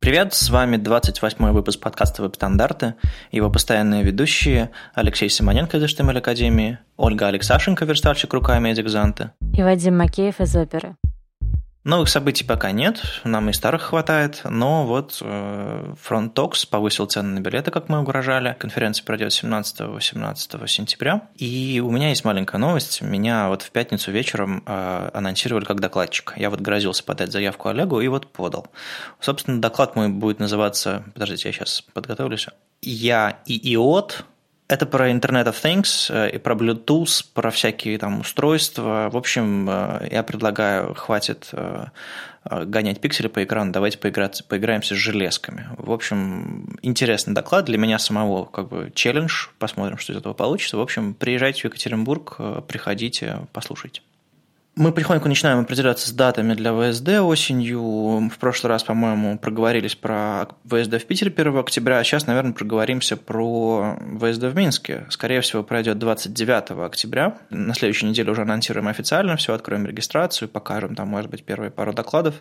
Привет, с вами 28-й выпуск подкаста «Веб-стандарты», его постоянные ведущие Алексей Симоненко из HTML Академии, Ольга Алексашенко, верстальщик руками из Экзанта и Вадим Макеев из Оперы. Новых событий пока нет, нам и старых хватает, но вот э, Front Talks повысил цены на билеты, как мы угрожали. Конференция пройдет 17-18 сентября. И у меня есть маленькая новость. Меня вот в пятницу вечером э, анонсировали как докладчик. Я вот грозился подать заявку Олегу и вот подал. Собственно, доклад мой будет называться... Подождите, я сейчас подготовлюсь. «Я и ИОТ это про Internet of Things, э, и про Bluetooth, про всякие там устройства. В общем, э, я предлагаю, хватит э, гонять пиксели по экрану, давайте поиграться, поиграемся с железками. В общем, интересный доклад для меня самого, как бы челлендж, посмотрим, что из этого получится. В общем, приезжайте в Екатеринбург, приходите, послушайте. Мы потихоньку начинаем определяться с датами для ВСД осенью. В прошлый раз, по-моему, проговорились про ВСД в Питере 1 октября, а сейчас, наверное, проговоримся про ВСД в Минске. Скорее всего, пройдет 29 октября. На следующей неделе уже анонсируем официально все, откроем регистрацию, покажем там, может быть, первые пару докладов.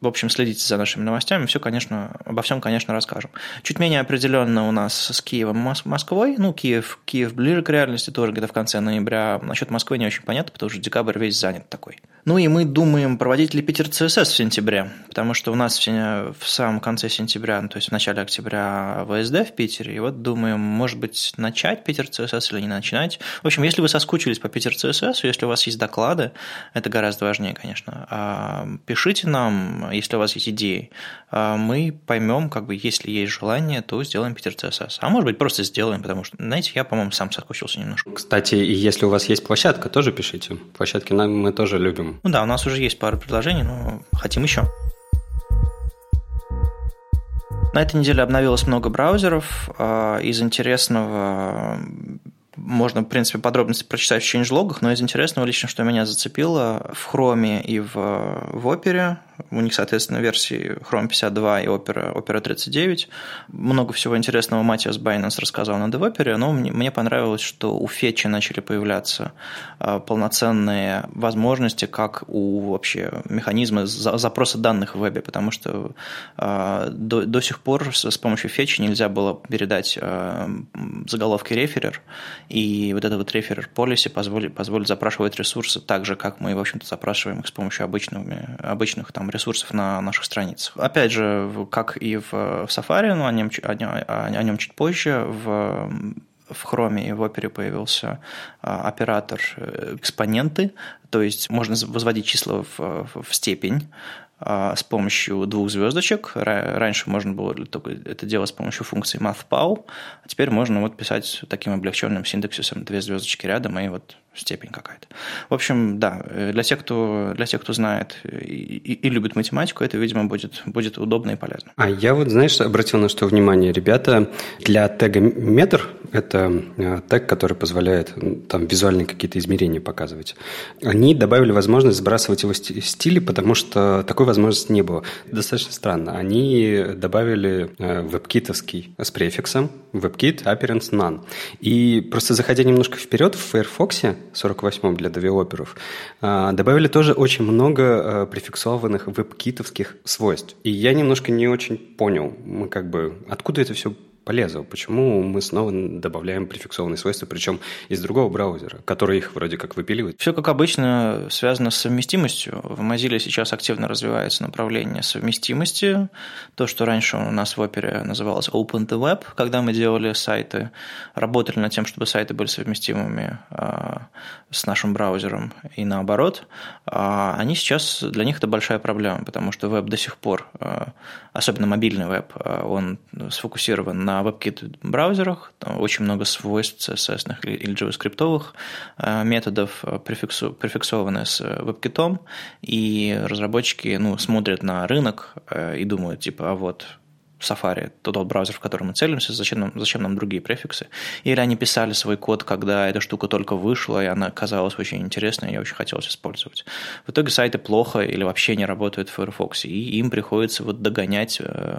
В общем, следите за нашими новостями, все, конечно, обо всем, конечно, расскажем. Чуть менее определенно у нас с Киевом и Москвой. Ну, Киев, Киев ближе к реальности тоже где-то в конце ноября. Насчет Москвы не очень понятно, потому что декабрь весь занят занят такой. Ну и мы думаем, проводить ли Питер ЦСС в сентябре, потому что у нас в, самом конце сентября, ну, то есть в начале октября ВСД в Питере, и вот думаем, может быть, начать Питер ЦСС или не начинать. В общем, если вы соскучились по Питер ЦСС, если у вас есть доклады, это гораздо важнее, конечно, а, пишите нам, если у вас есть идеи, а, мы поймем, как бы, если есть желание, то сделаем Питер ЦСС. А может быть, просто сделаем, потому что, знаете, я, по-моему, сам соскучился немножко. Кстати, если у вас есть площадка, тоже пишите. Площадки нам мы тоже любим. Ну да, у нас уже есть пара предложений, но хотим еще. На этой неделе обновилось много браузеров. А, из интересного можно, в принципе, подробности прочитать в changelog'ах, но из интересного лично, что меня зацепило, в Chrome и в, в Opera у них, соответственно, версии Chrome 52 и Opera, Opera 39. Много всего интересного Матиас Байнанс рассказал на DevOpera, но мне, мне понравилось, что у Фетчи начали появляться а, полноценные возможности, как у вообще механизма запроса данных в вебе, потому что а, до, до сих пор с, с помощью Фетчи нельзя было передать а, заголовки реферер, и вот этот вот реферер policy позволит, позволит запрашивать ресурсы так же, как мы, в общем-то, запрашиваем их с помощью обычных, обычных там ресурсов на наших страницах. Опять же, как и в, Safari, но о нем, о, о нем чуть позже, в в Chrome и в Opera появился а, оператор э, экспоненты, то есть можно возводить числа в, в степень, с помощью двух звездочек. Раньше можно было только это делать с помощью функции mathpal, а теперь можно вот писать таким облегченным синтаксисом две звездочки рядом и вот степень какая-то. В общем, да, э, для тех, кто, для тех, кто знает и, и, и любит математику, это, видимо, будет, будет удобно и полезно. А я вот, знаешь, обратил на что внимание, ребята, для тега метр, это э, тег, который позволяет там визуальные какие-то измерения показывать, они добавили возможность сбрасывать его стили, потому что такой возможности не было. Достаточно странно. Они добавили э, вебкитовский с префиксом WebKit Appearance None. И просто заходя немножко вперед, в Firefox 48 для девелоперов, а, добавили тоже очень много а, префиксованных веб-китовских свойств. И я немножко не очень понял, мы как бы, откуда это все полезу. Почему мы снова добавляем префиксованные свойства, причем из другого браузера, который их вроде как выпиливает? Все, как обычно, связано с совместимостью. В Mozilla сейчас активно развивается направление совместимости. То, что раньше у нас в опере называлось Open the Web, когда мы делали сайты, работали над тем, чтобы сайты были совместимыми а, с нашим браузером и наоборот. А они сейчас, для них это большая проблема, потому что веб до сих пор, а, особенно мобильный веб, он сфокусирован на на WebKit браузерах, там очень много свойств CSS или JavaScript э, методов э, префиксу, префиксованы с WebKit, и разработчики ну, смотрят на рынок э, и думают, типа, а вот Safari, тот браузер, в который мы целимся, зачем нам, зачем нам другие префиксы. Или они писали свой код, когда эта штука только вышла, и она казалась очень интересной, и я очень хотелось использовать. В итоге сайты плохо или вообще не работают в Firefox, и им приходится вот догонять, э,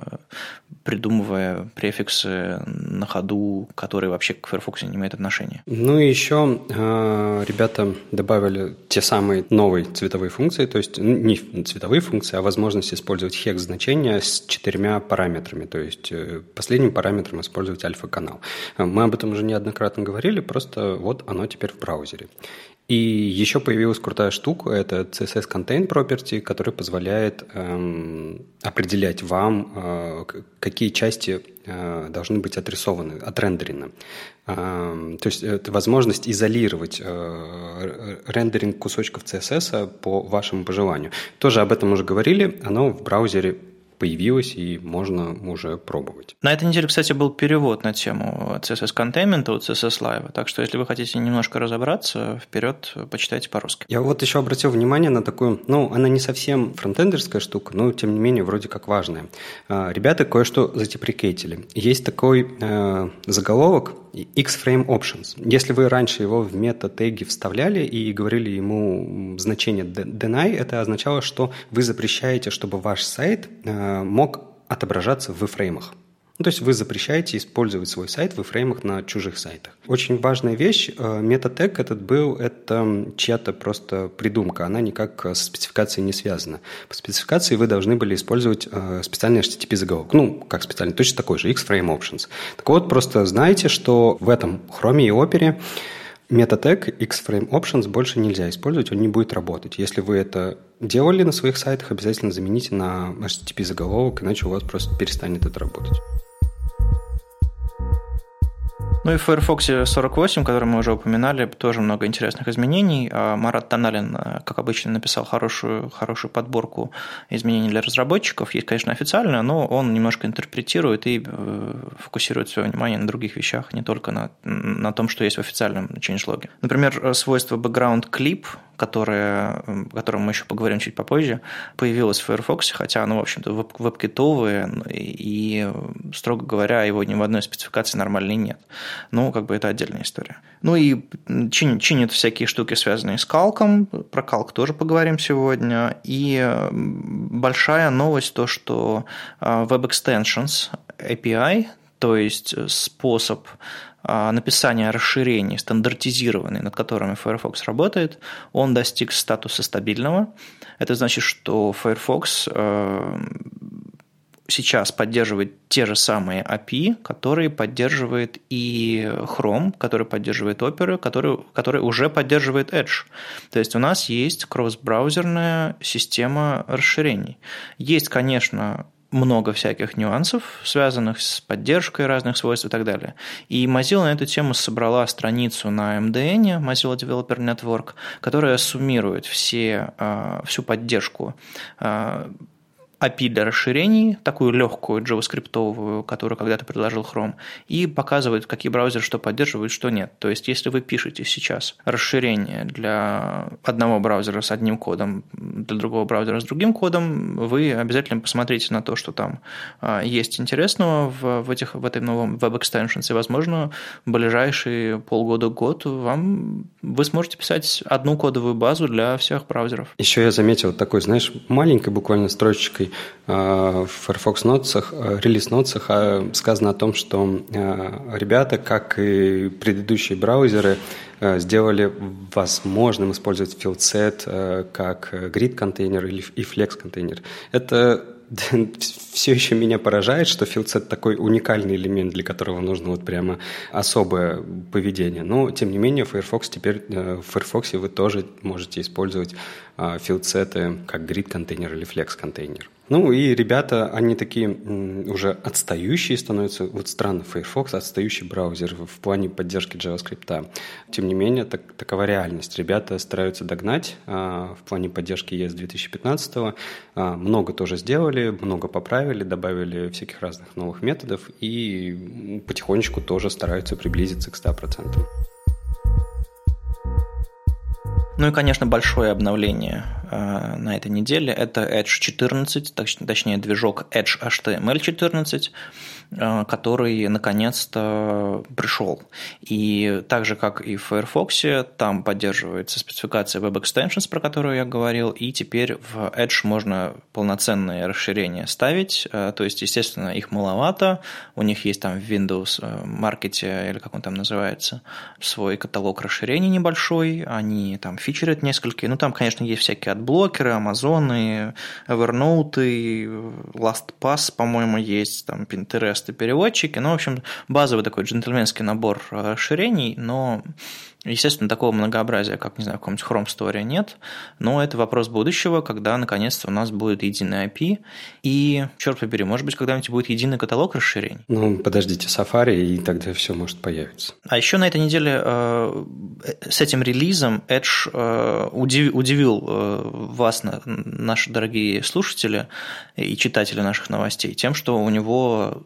придумывая префиксы на ходу, которые вообще к Firefox не имеют отношения. Ну и еще э, ребята добавили те самые новые цветовые функции, то есть не цветовые функции, а возможность использовать хекс-значения с четырьмя параметрами, то есть э, последним параметром использовать альфа-канал. Мы об этом уже неоднократно говорили, просто вот оно теперь в браузере. И еще появилась крутая штука, это CSS Contain Property, который позволяет эм, определять вам, э, какие части э, должны быть отрисованы, отрендерены. Эм, то есть это возможность изолировать э, рендеринг кусочков CSS по вашему пожеланию. Тоже об этом уже говорили, оно в браузере появилась и можно уже пробовать. На этой неделе, кстати, был перевод на тему CSS Containment у CSS Live, так что если вы хотите немножко разобраться, вперед почитайте по-русски. Я вот еще обратил внимание на такую, ну, она не совсем фронтендерская штука, но тем не менее вроде как важная. А, ребята кое-что затеприкейтили. Есть такой э, заголовок X-Frame Options. Если вы раньше его в мета-теги вставляли и говорили ему значение deny, это означало, что вы запрещаете, чтобы ваш сайт э, мог отображаться в фреймах. Ну, то есть вы запрещаете использовать свой сайт в фреймах на чужих сайтах. Очень важная вещь, э, метатег этот был, это чья-то просто придумка, она никак со спецификацией не связана. По спецификации вы должны были использовать э, специальный HTTP заголовок, ну, как специальный, точно такой же, X-Frame Options. Так вот, просто знаете, что в этом Chrome и Opera метатег X-Frame Options больше нельзя использовать, он не будет работать. Если вы это делали на своих сайтах, обязательно замените на HTTP заголовок, иначе у вас просто перестанет это работать. Ну и в Firefox 48, который мы уже упоминали, тоже много интересных изменений. А Марат Таналин, э, как обычно, написал хорошую, хорошую подборку изменений для разработчиков. Есть, конечно, официальная, но он немножко интерпретирует и э, фокусирует свое внимание на других вещах, не только на, на том, что есть в официальном changelog. Например, свойство background clip, которое, о котором мы еще поговорим чуть попозже, появилось в Firefox, хотя оно, в общем-то, веб- веб-китовое, и, строго говоря, его ни в одной спецификации нормальной нет. Ну, как бы это отдельная история. Ну и чин, чинит всякие штуки, связанные с калком. Про калк тоже поговорим сегодня. И большая новость то, что Web Extensions API, то есть способ а, написания расширений, стандартизированный, над которыми Firefox работает, он достиг статуса стабильного. Это значит, что Firefox а, сейчас поддерживает те же самые API, которые поддерживает и Chrome, который поддерживает Opera, который, который уже поддерживает Edge. То есть у нас есть кросс-браузерная система расширений. Есть, конечно, много всяких нюансов, связанных с поддержкой разных свойств и так далее. И Mozilla на эту тему собрала страницу на MDN, Mozilla Developer Network, которая суммирует все, а, всю поддержку а, API для расширений, такую легкую JavaScript, которую когда-то предложил Chrome, и показывает, какие браузеры что поддерживают, что нет. То есть, если вы пишете сейчас расширение для одного браузера с одним кодом, для другого браузера с другим кодом, вы обязательно посмотрите на то, что там а, есть интересного в, в, этих, в этой новом Web Extensions, и, возможно, в ближайшие полгода-год вам вы сможете писать одну кодовую базу для всех браузеров. Еще я заметил такой, знаешь, маленькой буквально строчечкой Э, в Firefox Notes, э, релиз Notes э, сказано о том, что ребята, как и предыдущие браузеры, сделали возможным использовать FieldSet как grid контейнер и flex контейнер. Это все еще меня поражает, что филдсет такой уникальный элемент, для которого нужно вот прямо особое поведение. Но, тем не менее, Firefox теперь, в Firefox вы тоже можете использовать филдсеты как grid контейнер или flex контейнер. Ну и ребята, они такие уже отстающие становятся. Вот странно, Firefox отстающий браузер в плане поддержки JavaScript. Тем не менее, так, такова реальность. Ребята стараются догнать а, в плане поддержки ES 2015. А, много тоже сделали, много поправили, добавили всяких разных новых методов и потихонечку тоже стараются приблизиться к 100%. Ну и, конечно, большое обновление на этой неделе, это Edge 14, точнее движок Edge HTML 14, Э, который наконец-то пришел. И так же, как и в Firefox, там поддерживается спецификация Web Extensions, про которую я говорил, и теперь в Edge можно полноценные расширения ставить, э, то есть, естественно, их маловато, у них есть там в Windows Market, э, или как он там называется, свой каталог расширений небольшой, они там фичерят несколько, ну там, конечно, есть всякие адблокеры, Amazon, Evernote, LastPass, по-моему, есть, там Pinterest, тесты, переводчики. Ну, в общем, базовый такой джентльменский набор расширений, но Естественно, такого многообразия, как, не знаю, в каком-нибудь Chrome Store нет, но это вопрос будущего, когда наконец-то у нас будет единый API, и, черт побери, может быть, когда-нибудь будет единый каталог расширений. Ну, подождите, Safari, и тогда все может появиться. А еще на этой неделе э, с этим релизом Edge э, удив, удивил э, вас, наши дорогие слушатели и читатели наших новостей, тем, что у него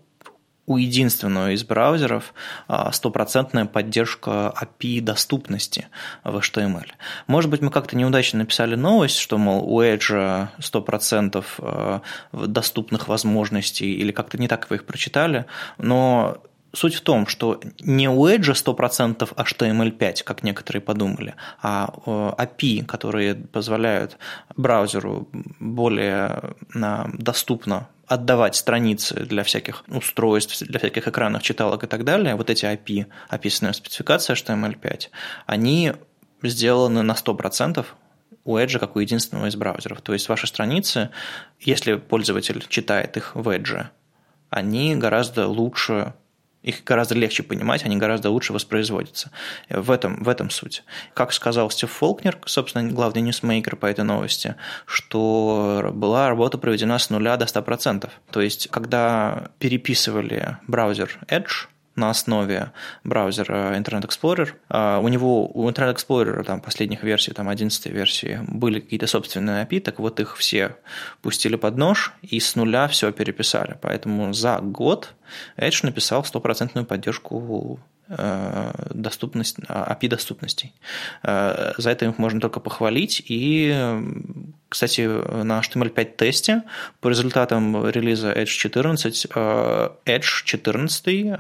у единственного из браузеров а, стопроцентная поддержка API доступности в HTML. Может быть, мы как-то неудачно написали новость, что, мол, у Edge 100% а, доступных возможностей, или как-то не так вы их прочитали, но Суть в том, что не у Edge 100% HTML5, как некоторые подумали, а API, которые позволяют браузеру более доступно отдавать страницы для всяких устройств, для всяких экранных читалок и так далее, вот эти API, описанные в спецификации HTML5, они сделаны на 100% у Edge как у единственного из браузеров. То есть ваши страницы, если пользователь читает их в Edge, они гораздо лучше их гораздо легче понимать, они гораздо лучше воспроизводятся. В этом, в этом суть. Как сказал Стив Фолкнер, собственно, главный ньюсмейкер по этой новости, что была работа проведена с нуля до 100%. То есть, когда переписывали браузер Edge, на основе браузера Internet Explorer. А, у него, у Internet Explorer там, последних версий, там 11 версии, были какие-то собственные API, так вот их все пустили под нож и с нуля все переписали. Поэтому за год Edge написал стопроцентную поддержку доступность, API доступностей. Э, за это их можно только похвалить. И, кстати, на HTML5 тесте по результатам релиза Edge 14 э, Edge 14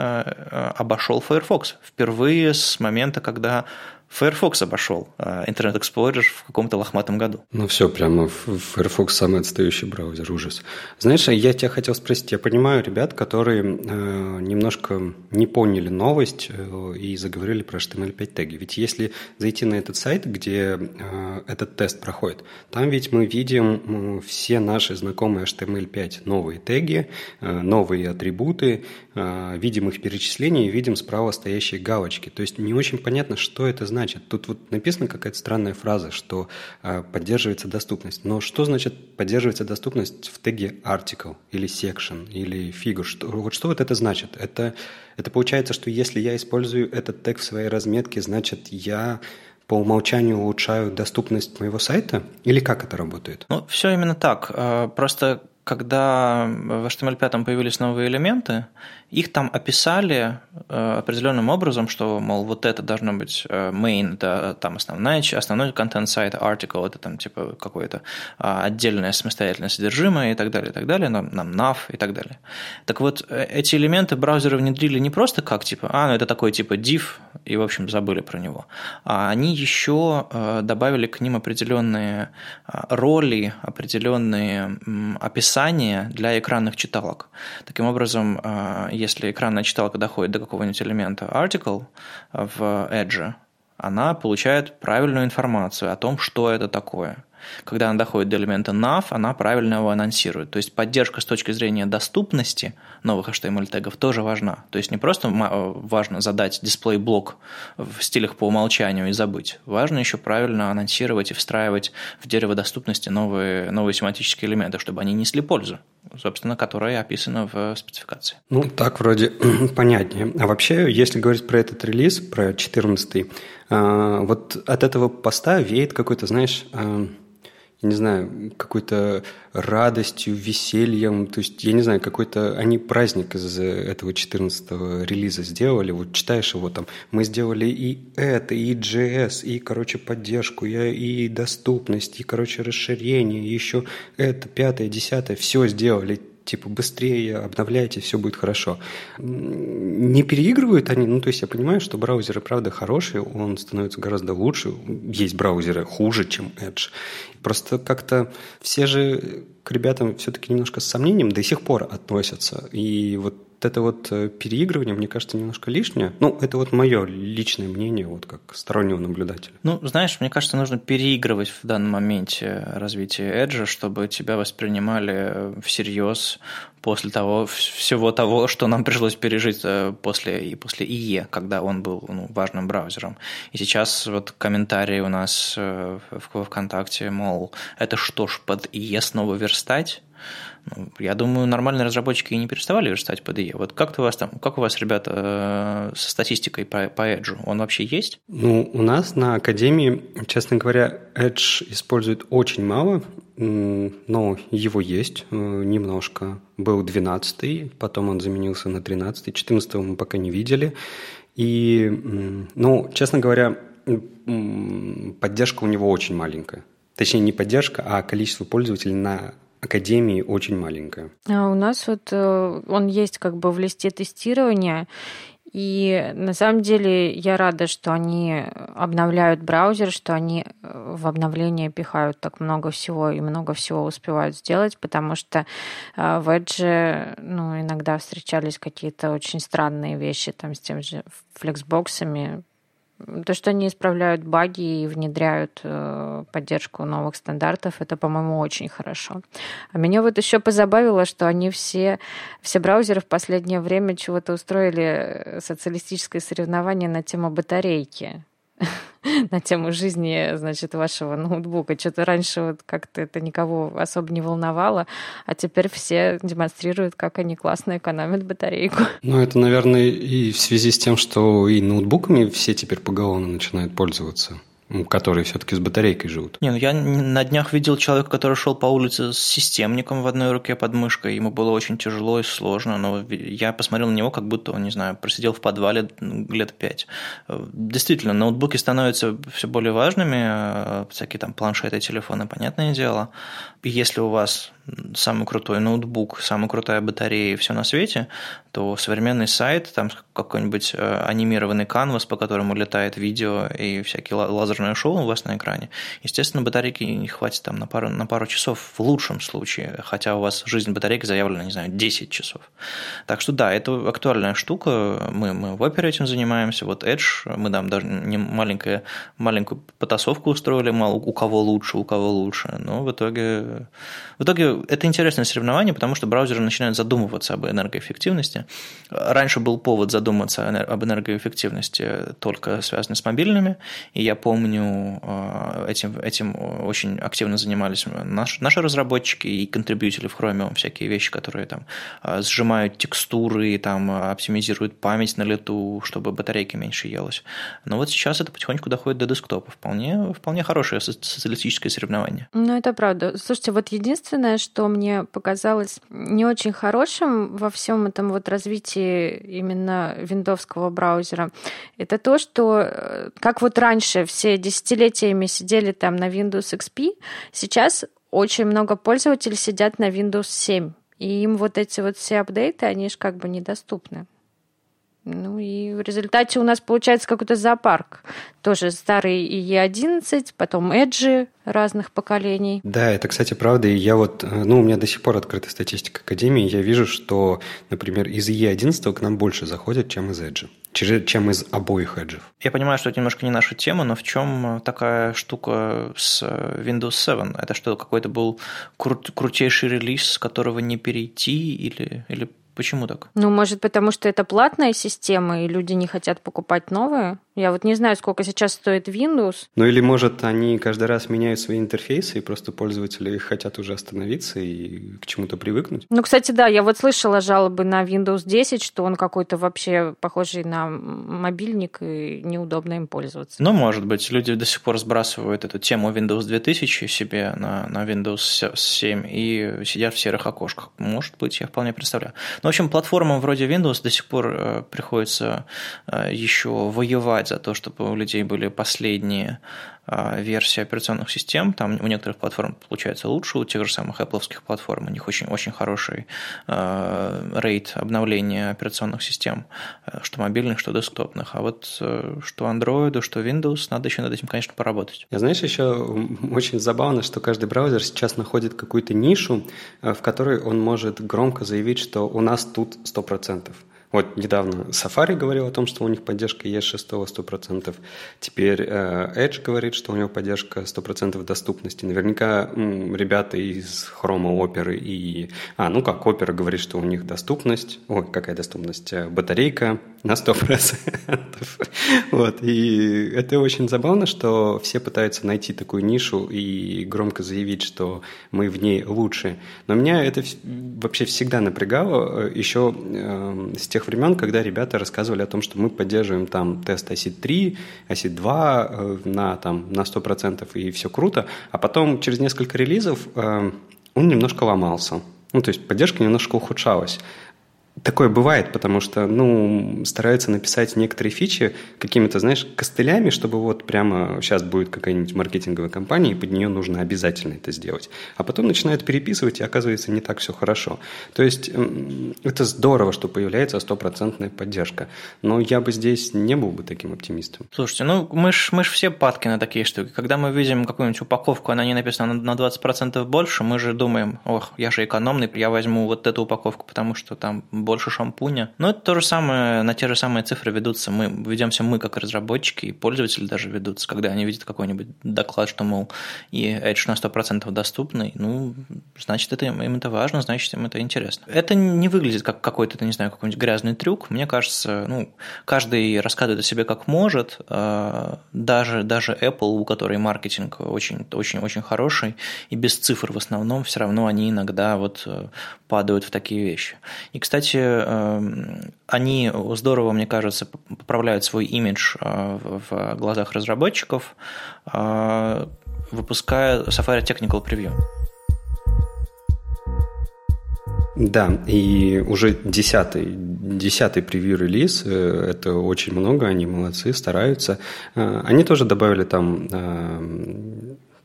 обошел Firefox впервые с момента, когда Firefox обошел а Internet Explorer в каком-то лохматом году. Ну все, прямо Firefox самый отстающий браузер, ужас. Знаешь, я тебя хотел спросить, я понимаю ребят, которые э, немножко не поняли новость э, и заговорили про HTML5 теги. Ведь если зайти на этот сайт, где э, этот тест проходит, там ведь мы видим э, все наши знакомые HTML5 новые теги, э, новые атрибуты, э, видим их перечисления и видим справа стоящие галочки. То есть не очень понятно, что это значит значит? Тут вот написана какая-то странная фраза, что э, поддерживается доступность. Но что значит поддерживается доступность в теге article или section или figure? Что, вот что вот это значит? Это, это получается, что если я использую этот тег в своей разметке, значит я по умолчанию улучшаю доступность моего сайта? Или как это работает? Ну, все именно так. А, просто когда в HTML5 появились новые элементы, их там описали э, определенным образом, что, мол, вот это должно быть э, main, это там основная, основной контент сайта, article, это там типа какое-то а, отдельное самостоятельное содержимое и так далее, и так далее, нам, нам nav и так далее. Так вот, э, эти элементы браузеры внедрили не просто как, типа, а, ну это такой типа div, и, в общем, забыли про него, а они еще добавили к ним определенные роли, определенные описания для экранных читалок. Таким образом, если экранная читалка доходит до какого-нибудь элемента article в Edge, она получает правильную информацию о том, что это такое. Когда она доходит до элемента nav, она правильно его анонсирует. То есть поддержка с точки зрения доступности новых HTML-тегов тоже важна. То есть не просто важно задать дисплей-блок в стилях по умолчанию и забыть. Важно еще правильно анонсировать и встраивать в дерево доступности новые, новые семантические элементы, чтобы они несли пользу собственно, которая описана в спецификации. Ну, так вроде понятнее. А вообще, если говорить про этот релиз, про 14 а, вот от этого поста веет какой-то, знаешь, а, не знаю, какой-то радостью, весельем. То есть, я не знаю, какой-то... Они праздник из этого 14-го релиза сделали. Вот читаешь его там, мы сделали и это, и JS, и, короче, поддержку, и доступность, и, короче, расширение, и еще это, пятое, десятое. Все сделали типа быстрее обновляйте, все будет хорошо. Не переигрывают они, ну то есть я понимаю, что браузеры правда хорошие, он становится гораздо лучше. Есть браузеры хуже, чем Edge. Просто как-то все же к ребятам все-таки немножко с сомнением до сих пор относятся. И вот это вот э, переигрывание, мне кажется, немножко лишнее. Ну, это вот мое личное мнение, вот как стороннего наблюдателя. Ну, знаешь, мне кажется, нужно переигрывать в данном моменте развития Edge, чтобы тебя воспринимали всерьез после того, всего того, что нам пришлось пережить э, после, и после ИЕ, когда он был ну, важным браузером. И сейчас вот комментарии у нас э, в ВКонтакте, мол, это что ж, под ИЕ снова верстать? Ну, я думаю, нормальные разработчики и не переставали верстать IE. Вот как у вас там, как у вас, ребята, э, со статистикой по, по Edge? Он вообще есть? Ну, у нас на Академии, честно говоря, Edge использует очень мало, но его есть э, немножко. Был 12 потом он заменился на 13 14 мы пока не видели. И, ну, честно говоря, поддержка у него очень маленькая. Точнее, не поддержка, а количество пользователей на академии очень маленькая. А у нас вот э, он есть как бы в листе тестирования, и на самом деле я рада, что они обновляют браузер, что они э, в обновление пихают так много всего и много всего успевают сделать, потому что э, в Edge ну, иногда встречались какие-то очень странные вещи там с тем же флексбоксами, то, что они исправляют баги и внедряют э, поддержку новых стандартов, это, по-моему, очень хорошо. А меня вот еще позабавило, что они все, все браузеры в последнее время чего-то устроили э, социалистическое соревнование на тему батарейки. на тему жизни, значит, вашего ноутбука. Что-то раньше вот как-то это никого особо не волновало, а теперь все демонстрируют, как они классно экономят батарейку. Ну, это, наверное, и в связи с тем, что и ноутбуками все теперь поголовно начинают пользоваться которые все-таки с батарейкой живут. Не, ну я на днях видел человека, который шел по улице с системником в одной руке под мышкой. Ему было очень тяжело и сложно, но я посмотрел на него, как будто он, не знаю, просидел в подвале лет пять. Действительно, ноутбуки становятся все более важными, всякие там планшеты, телефоны, понятное дело. И если у вас самый крутой ноутбук, самая крутая батарея и все на свете, то современный сайт, там какой-нибудь э, анимированный канвас, по которому летает видео и всякие лазерные шоу у вас на экране, естественно, батарейки не хватит там на пару, на пару часов в лучшем случае, хотя у вас жизнь батарейки заявлена, не знаю, 10 часов. Так что да, это актуальная штука, мы, мы в опере этим занимаемся, вот Edge, мы там даже не маленькую, маленькую потасовку устроили, мало у кого лучше, у кого лучше, но в итоге, в итоге это интересное соревнование, потому что браузеры начинают задумываться об энергоэффективности. Раньше был повод задуматься об энергоэффективности только связанный с мобильными, и я помню, э, этим, этим очень активно занимались наши, наши разработчики и контрибьютели в Chromium, всякие вещи, которые там э, сжимают текстуры, там оптимизируют память на лету, чтобы батарейки меньше елась. Но вот сейчас это потихоньку доходит до десктопа. Вполне, вполне хорошее социалистическое соревнование. Ну, это правда. Слушайте, вот единственное, что мне показалось не очень хорошим во всем этом вот развитии именно виндовского браузера, это то, что э, как вот раньше все десятилетиями сидели там на Windows XP, сейчас очень много пользователей сидят на Windows 7. И им вот эти вот все апдейты, они же как бы недоступны. Ну и в результате у нас получается какой-то зоопарк. Тоже старый E11, потом Edge разных поколений. Да, это, кстати, правда. И я вот, ну, у меня до сих пор открыта статистика Академии. Я вижу, что, например, из E11 к нам больше заходят, чем из Edge чем из обоих Edge. Я понимаю, что это немножко не наша тема, но в чем такая штука с Windows 7? Это что, какой-то был крут, крутейший релиз, с которого не перейти или, или Почему так? Ну, может, потому что это платная система, и люди не хотят покупать новые? Я вот не знаю, сколько сейчас стоит Windows. Ну или, может, они каждый раз меняют свои интерфейсы, и просто пользователи хотят уже остановиться и к чему-то привыкнуть? Ну, кстати, да, я вот слышала жалобы на Windows 10, что он какой-то вообще похожий на мобильник, и неудобно им пользоваться. Ну, может быть, люди до сих пор сбрасывают эту тему Windows 2000 себе на, на Windows 7 и сидят в серых окошках. Может быть, я вполне представляю. Но, в общем, платформам вроде Windows до сих пор э, приходится э, еще воевать за то, чтобы у людей были последние версии операционных систем. Там у некоторых платформ получается лучше, у тех же самых Apple платформ у них очень, очень хороший э, рейд обновления операционных систем, э, что мобильных, что десктопных. А вот э, что Android, что Windows, надо еще над этим, конечно, поработать. Я знаешь, еще очень забавно, что каждый браузер сейчас находит какую-то нишу, в которой он может громко заявить, что у нас тут 100%. Вот недавно Safari говорил о том, что у них поддержка ES6 100%. Теперь э, Edge говорит, что у него поддержка 100% доступности. Наверняка ребята из Chrome Opera и... А, ну как, Opera говорит, что у них доступность... Ой, какая доступность? Э, батарейка на 100%. вот, и это очень забавно, что все пытаются найти такую нишу и громко заявить, что мы в ней лучше. Но меня это вообще всегда напрягало э, еще э, с тех времен, когда ребята рассказывали о том, что мы поддерживаем там тест ACID 3, ACID 2 э, на, там, на 100% и все круто, а потом через несколько релизов э, он немножко ломался. Ну, то есть поддержка немножко ухудшалась. Такое бывает, потому что, ну, стараются написать некоторые фичи какими-то, знаешь, костылями, чтобы вот прямо сейчас будет какая-нибудь маркетинговая кампания, и под нее нужно обязательно это сделать. А потом начинают переписывать, и оказывается не так все хорошо. То есть это здорово, что появляется стопроцентная поддержка. Но я бы здесь не был бы таким оптимистом. Слушайте, ну мы ж, мы ж все падки на такие штуки. Когда мы видим какую-нибудь упаковку, она не написана на 20% больше, мы же думаем, ох, я же экономный, я возьму вот эту упаковку, потому что там больше шампуня. Но это то же самое, на те же самые цифры ведутся мы, ведемся мы как разработчики, и пользователи даже ведутся, когда они видят какой-нибудь доклад, что, мол, и Edge на 100% доступный, ну, значит, это, им это важно, значит, им это интересно. Это не выглядит как какой-то, не знаю, какой-нибудь грязный трюк. Мне кажется, ну, каждый рассказывает о себе как может, а, даже, даже Apple, у которой маркетинг очень, очень, очень хороший, и без цифр в основном, все равно они иногда вот э, падают в такие вещи. И, кстати, эм, они здорово, мне кажется, поправляют свой имидж э, в глазах разработчиков, э, выпуская Safari Technical Preview. Да, и уже десятый, десятый превью-релиз, э, это очень много, они молодцы, стараются. Они тоже добавили там,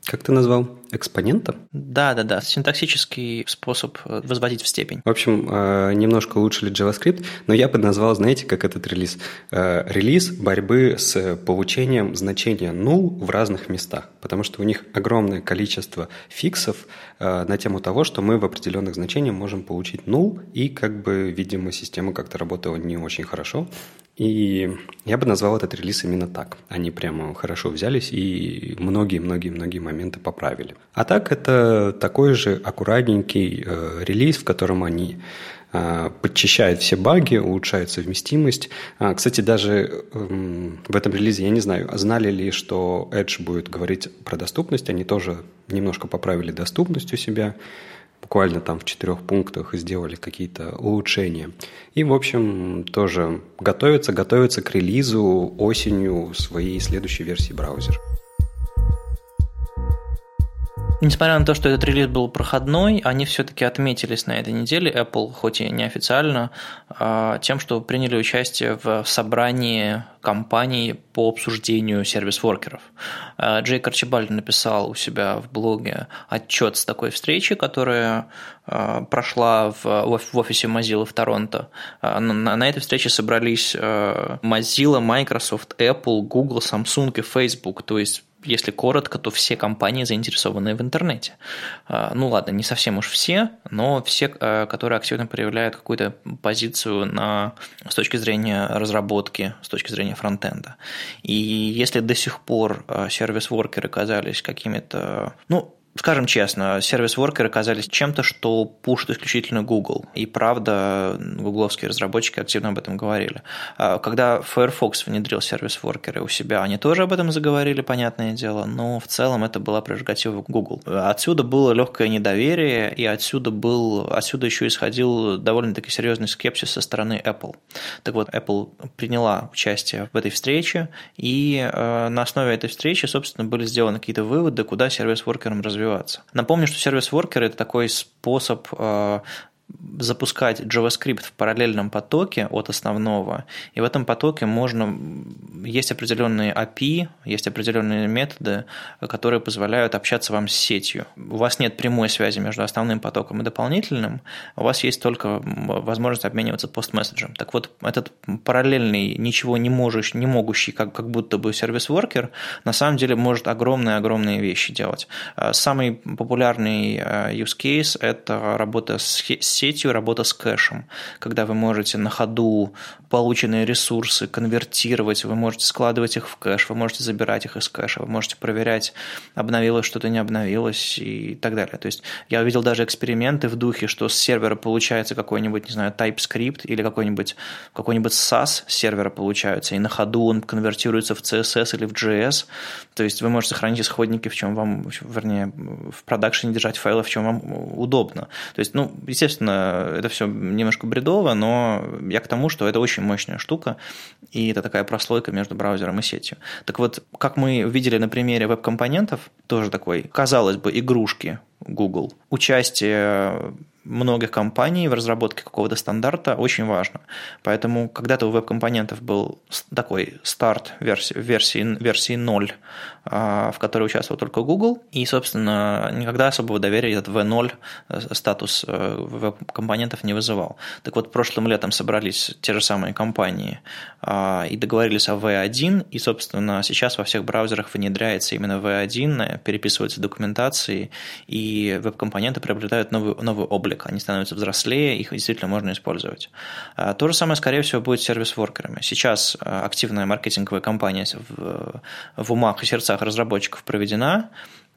как ты назвал? экспонента? Да, да, да. Синтаксический способ э, возводить в степень. В общем, э, немножко улучшили JavaScript, но я бы назвал, знаете, как этот релиз? Э, релиз борьбы с получением значения null в разных местах, потому что у них огромное количество фиксов на тему того, что мы в определенных значениях можем получить null, и как бы, видимо, система как-то работала не очень хорошо, и я бы назвал этот релиз именно так. Они прямо хорошо взялись и многие-многие-многие моменты поправили. А так это такой же аккуратненький э, релиз, в котором они э, подчищают все баги, улучшают совместимость. А, кстати, даже э, в этом релизе, я не знаю, знали ли, что Edge будет говорить про доступность, они тоже немножко поправили доступность у себя буквально там в четырех пунктах сделали какие-то улучшения. И, в общем, тоже готовятся, готовятся к релизу осенью своей следующей версии браузера. Несмотря на то, что этот релиз был проходной, они все-таки отметились на этой неделе, Apple, хоть и неофициально, а, тем, что приняли участие в собрании компаний по обсуждению сервис-воркеров. А, Джей Арчибальд написал у себя в блоге отчет с такой встречи, которая а, прошла в офисе Mozilla в Торонто. На этой встрече собрались Mozilla, Microsoft, Apple, Google, Samsung и Facebook, то есть если коротко, то все компании, заинтересованные в интернете. А, ну ладно, не совсем уж все, но все, а, которые активно проявляют какую-то позицию на, с точки зрения разработки, с точки зрения фронтенда. И если до сих пор а, сервис-воркеры казались какими-то, ну, Скажем честно, сервис-воркеры оказались чем-то, что пушит исключительно Google. И правда, гугловские разработчики активно об этом говорили. А когда Firefox внедрил сервис-воркеры у себя, они тоже об этом заговорили, понятное дело, но в целом это была прерогатива Google. Отсюда было легкое недоверие, и отсюда, был, отсюда еще исходил довольно-таки серьезный скепсис со стороны Apple. Так вот, Apple приняла участие в этой встрече, и э, на основе этой встречи, собственно, были сделаны какие-то выводы, куда сервис-воркерам развиваться развиваться. Напомню, что сервис-воркер – это такой способ э, запускать JavaScript в параллельном потоке от основного, и в этом потоке можно есть определенные API, есть определенные методы, которые позволяют общаться вам с сетью. У вас нет прямой связи между основным потоком и дополнительным, у вас есть только возможность обмениваться постмесседжем. Так вот, этот параллельный, ничего не можешь, не могущий, как, как будто бы сервис-воркер, на самом деле может огромные-огромные вещи делать. Самый популярный э, use case – это работа с сетью работа с кэшем, когда вы можете на ходу полученные ресурсы конвертировать, вы можете складывать их в кэш, вы можете забирать их из кэша, вы можете проверять, обновилось что-то, не обновилось и так далее. То есть я увидел даже эксперименты в духе, что с сервера получается какой-нибудь, не знаю, TypeScript или какой-нибудь какой SAS сервера получается, и на ходу он конвертируется в CSS или в JS. То есть вы можете хранить исходники, в чем вам, вернее, в продакшене держать файлы, в чем вам удобно. То есть, ну, естественно, это все немножко бредово, но я к тому, что это очень мощная штука, и это такая прослойка между браузером и сетью. Так вот, как мы видели на примере веб-компонентов, тоже такой, казалось бы, игрушки Google, участие многих компаний в разработке какого-то стандарта очень важно. Поэтому когда-то у веб-компонентов был такой старт версии, версии, версии 0, а, в которой участвовал только Google, и, собственно, никогда особого доверия этот V0 э, статус э, веб-компонентов не вызывал. Так вот, прошлым летом собрались те же самые компании а, и договорились о V1, и, собственно, сейчас во всех браузерах внедряется именно V1, переписываются документации, и веб-компоненты приобретают новый, новый облик облик, они становятся взрослее, их действительно можно использовать. А, то же самое, скорее всего, будет с сервис-воркерами. Сейчас а, активная маркетинговая кампания в, в умах и сердцах разработчиков проведена,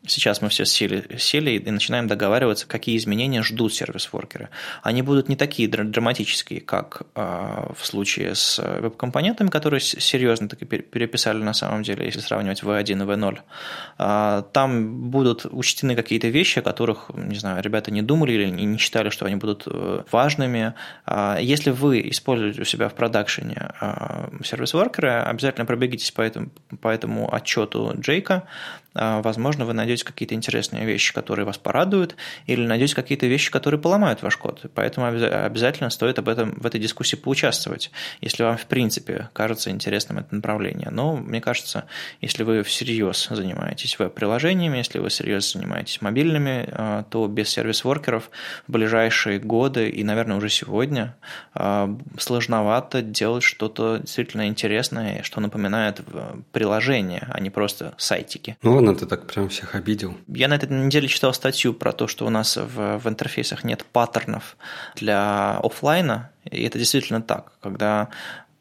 Сейчас мы все сели, сели и начинаем договариваться, какие изменения ждут сервис-воркеры. Они будут не такие драматические, как э, в случае с веб-компонентами, которые серьезно таки переписали на самом деле, если сравнивать V1 и V0. Э, там будут учтены какие-то вещи, о которых, не знаю, ребята не думали или не считали, что они будут э, важными. Э, если вы используете у себя в продакшене э, сервис-воркеры, обязательно пробегитесь по этому, по этому отчету Джейка, а, возможно, вы найдете какие-то интересные вещи, которые вас порадуют, или найдете какие-то вещи, которые поломают ваш код. Поэтому обязательно стоит об этом в этой дискуссии поучаствовать, если вам, в принципе, кажется интересным это направление. Но, мне кажется, если вы всерьез занимаетесь веб-приложениями, если вы всерьез занимаетесь мобильными, а, то без сервис-воркеров в ближайшие годы и, наверное, уже сегодня а, сложновато делать что-то действительно интересное, что напоминает приложение, а не просто сайтики. Ну, ладно, ты так прям всех обидел. Я на этой неделе читал статью про то, что у нас в, в интерфейсах нет паттернов для офлайна, и это действительно так, когда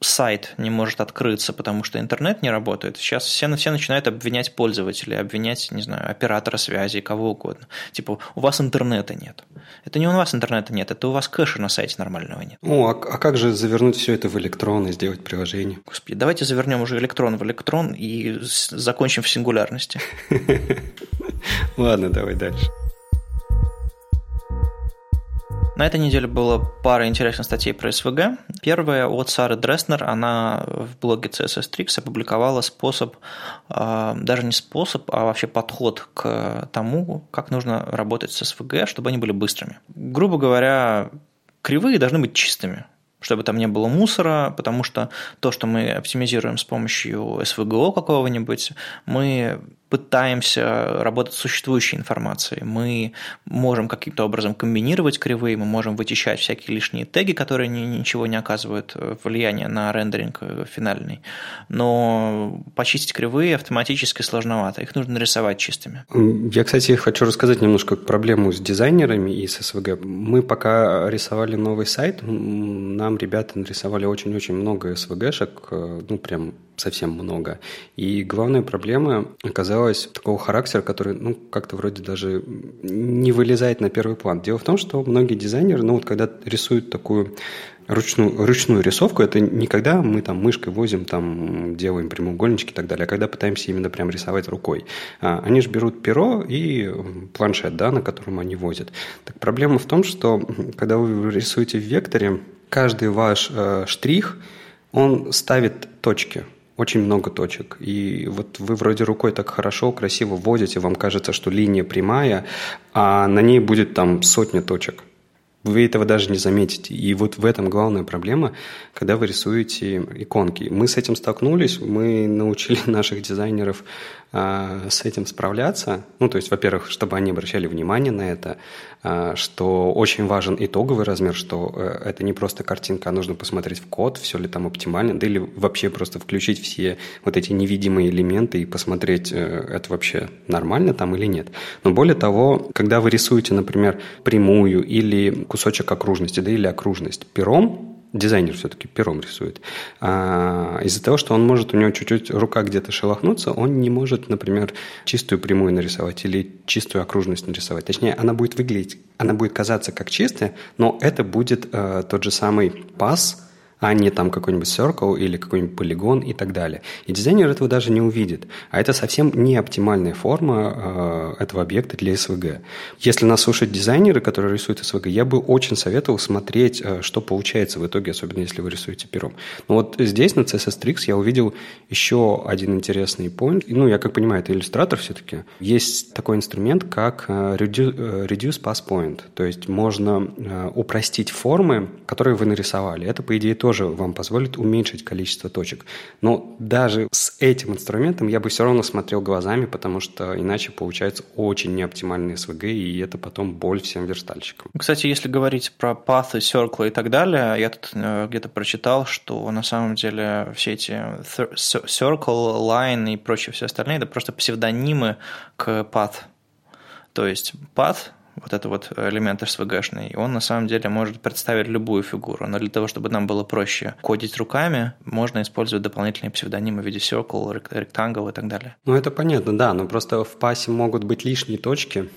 сайт не может открыться, потому что интернет не работает, сейчас все, все начинают обвинять пользователей, обвинять, не знаю, оператора связи, кого угодно. Типа, у вас интернета нет. Это не у вас интернета нет, это у вас кэша на сайте нормального нет. О, а, а как же завернуть все это в электрон и сделать приложение? Господи, давайте завернем уже электрон в электрон и закончим в сингулярности. Ладно, давай дальше. На этой неделе было пара интересных статей про СВГ. Первая от Сары Дреснер, она в блоге CSS Tricks опубликовала способ, а, даже не способ, а вообще подход к тому, как нужно работать с СВГ, чтобы они были быстрыми. Грубо говоря, кривые должны быть чистыми чтобы там не было мусора, потому что то, что мы оптимизируем с помощью СВГО какого-нибудь, мы пытаемся работать с существующей информацией. Мы можем каким-то образом комбинировать кривые, мы можем вычищать всякие лишние теги, которые ничего не оказывают э, влияния на рендеринг э, финальный. Но почистить кривые автоматически сложновато, их нужно нарисовать чистыми. Я, кстати, хочу рассказать немножко проблему с дизайнерами и с СВГ. Мы пока рисовали новый сайт, нам ребята нарисовали очень-очень много СВГшек, э, ну, прям совсем много. И главная проблема оказалась такого характера, который, ну, как-то вроде даже не вылезает на первый план. Дело в том, что многие дизайнеры, ну, вот когда рисуют такую ручную, ручную рисовку, это не когда мы там мышкой возим, там делаем прямоугольнички и так далее, а когда пытаемся именно прям рисовать рукой. А, они же берут перо и планшет, да, на котором они возят. Так проблема в том, что когда вы рисуете в векторе, каждый ваш э, штрих, он ставит точки очень много точек. И вот вы вроде рукой так хорошо, красиво вводите, вам кажется, что линия прямая, а на ней будет там сотня точек. Вы этого даже не заметите. И вот в этом главная проблема, когда вы рисуете иконки. Мы с этим столкнулись, мы научили наших дизайнеров а, с этим справляться. Ну, то есть, во-первых, чтобы они обращали внимание на это, а, что очень важен итоговый размер, что э, это не просто картинка, а нужно посмотреть в код, все ли там оптимально, да или вообще просто включить все вот эти невидимые элементы и посмотреть, э, это вообще нормально там или нет. Но более того, когда вы рисуете, например, прямую или кусочек окружности, да, или окружность пером, дизайнер все-таки пером рисует. А из-за того, что он может, у него чуть-чуть рука где-то шелохнуться, он не может, например, чистую прямую нарисовать или чистую окружность нарисовать. Точнее, она будет выглядеть, она будет казаться как чистая, но это будет э, тот же самый пас, а не там какой-нибудь circle или какой-нибудь полигон и так далее. И дизайнер этого даже не увидит. А это совсем не оптимальная форма э, этого объекта для SVG. Если нас слушают дизайнеры, которые рисуют SVG, я бы очень советовал смотреть, э, что получается в итоге, особенно если вы рисуете пером. Но вот здесь на CSS Tricks я увидел еще один интересный point. Ну, я как понимаю, это иллюстратор все-таки. Есть такой инструмент, как э, reduce, reduce pass point. То есть можно э, упростить формы, которые вы нарисовали. Это, по идее, тоже вам позволит уменьшить количество точек. Но даже с этим инструментом я бы все равно смотрел глазами, потому что иначе получается очень неоптимальный SVG, и это потом боль всем верстальщикам. Кстати, если говорить про path, circle и так далее, я тут э, где-то прочитал, что на самом деле все эти circle, line и прочие все остальные, это просто псевдонимы к path. То есть path вот это вот элемент SVG-шный, он на самом деле может представить любую фигуру. Но для того, чтобы нам было проще кодить руками, можно использовать дополнительные псевдонимы в виде circle, rectangle и так далее. Ну, это понятно, да, но просто в пасе могут быть лишние точки,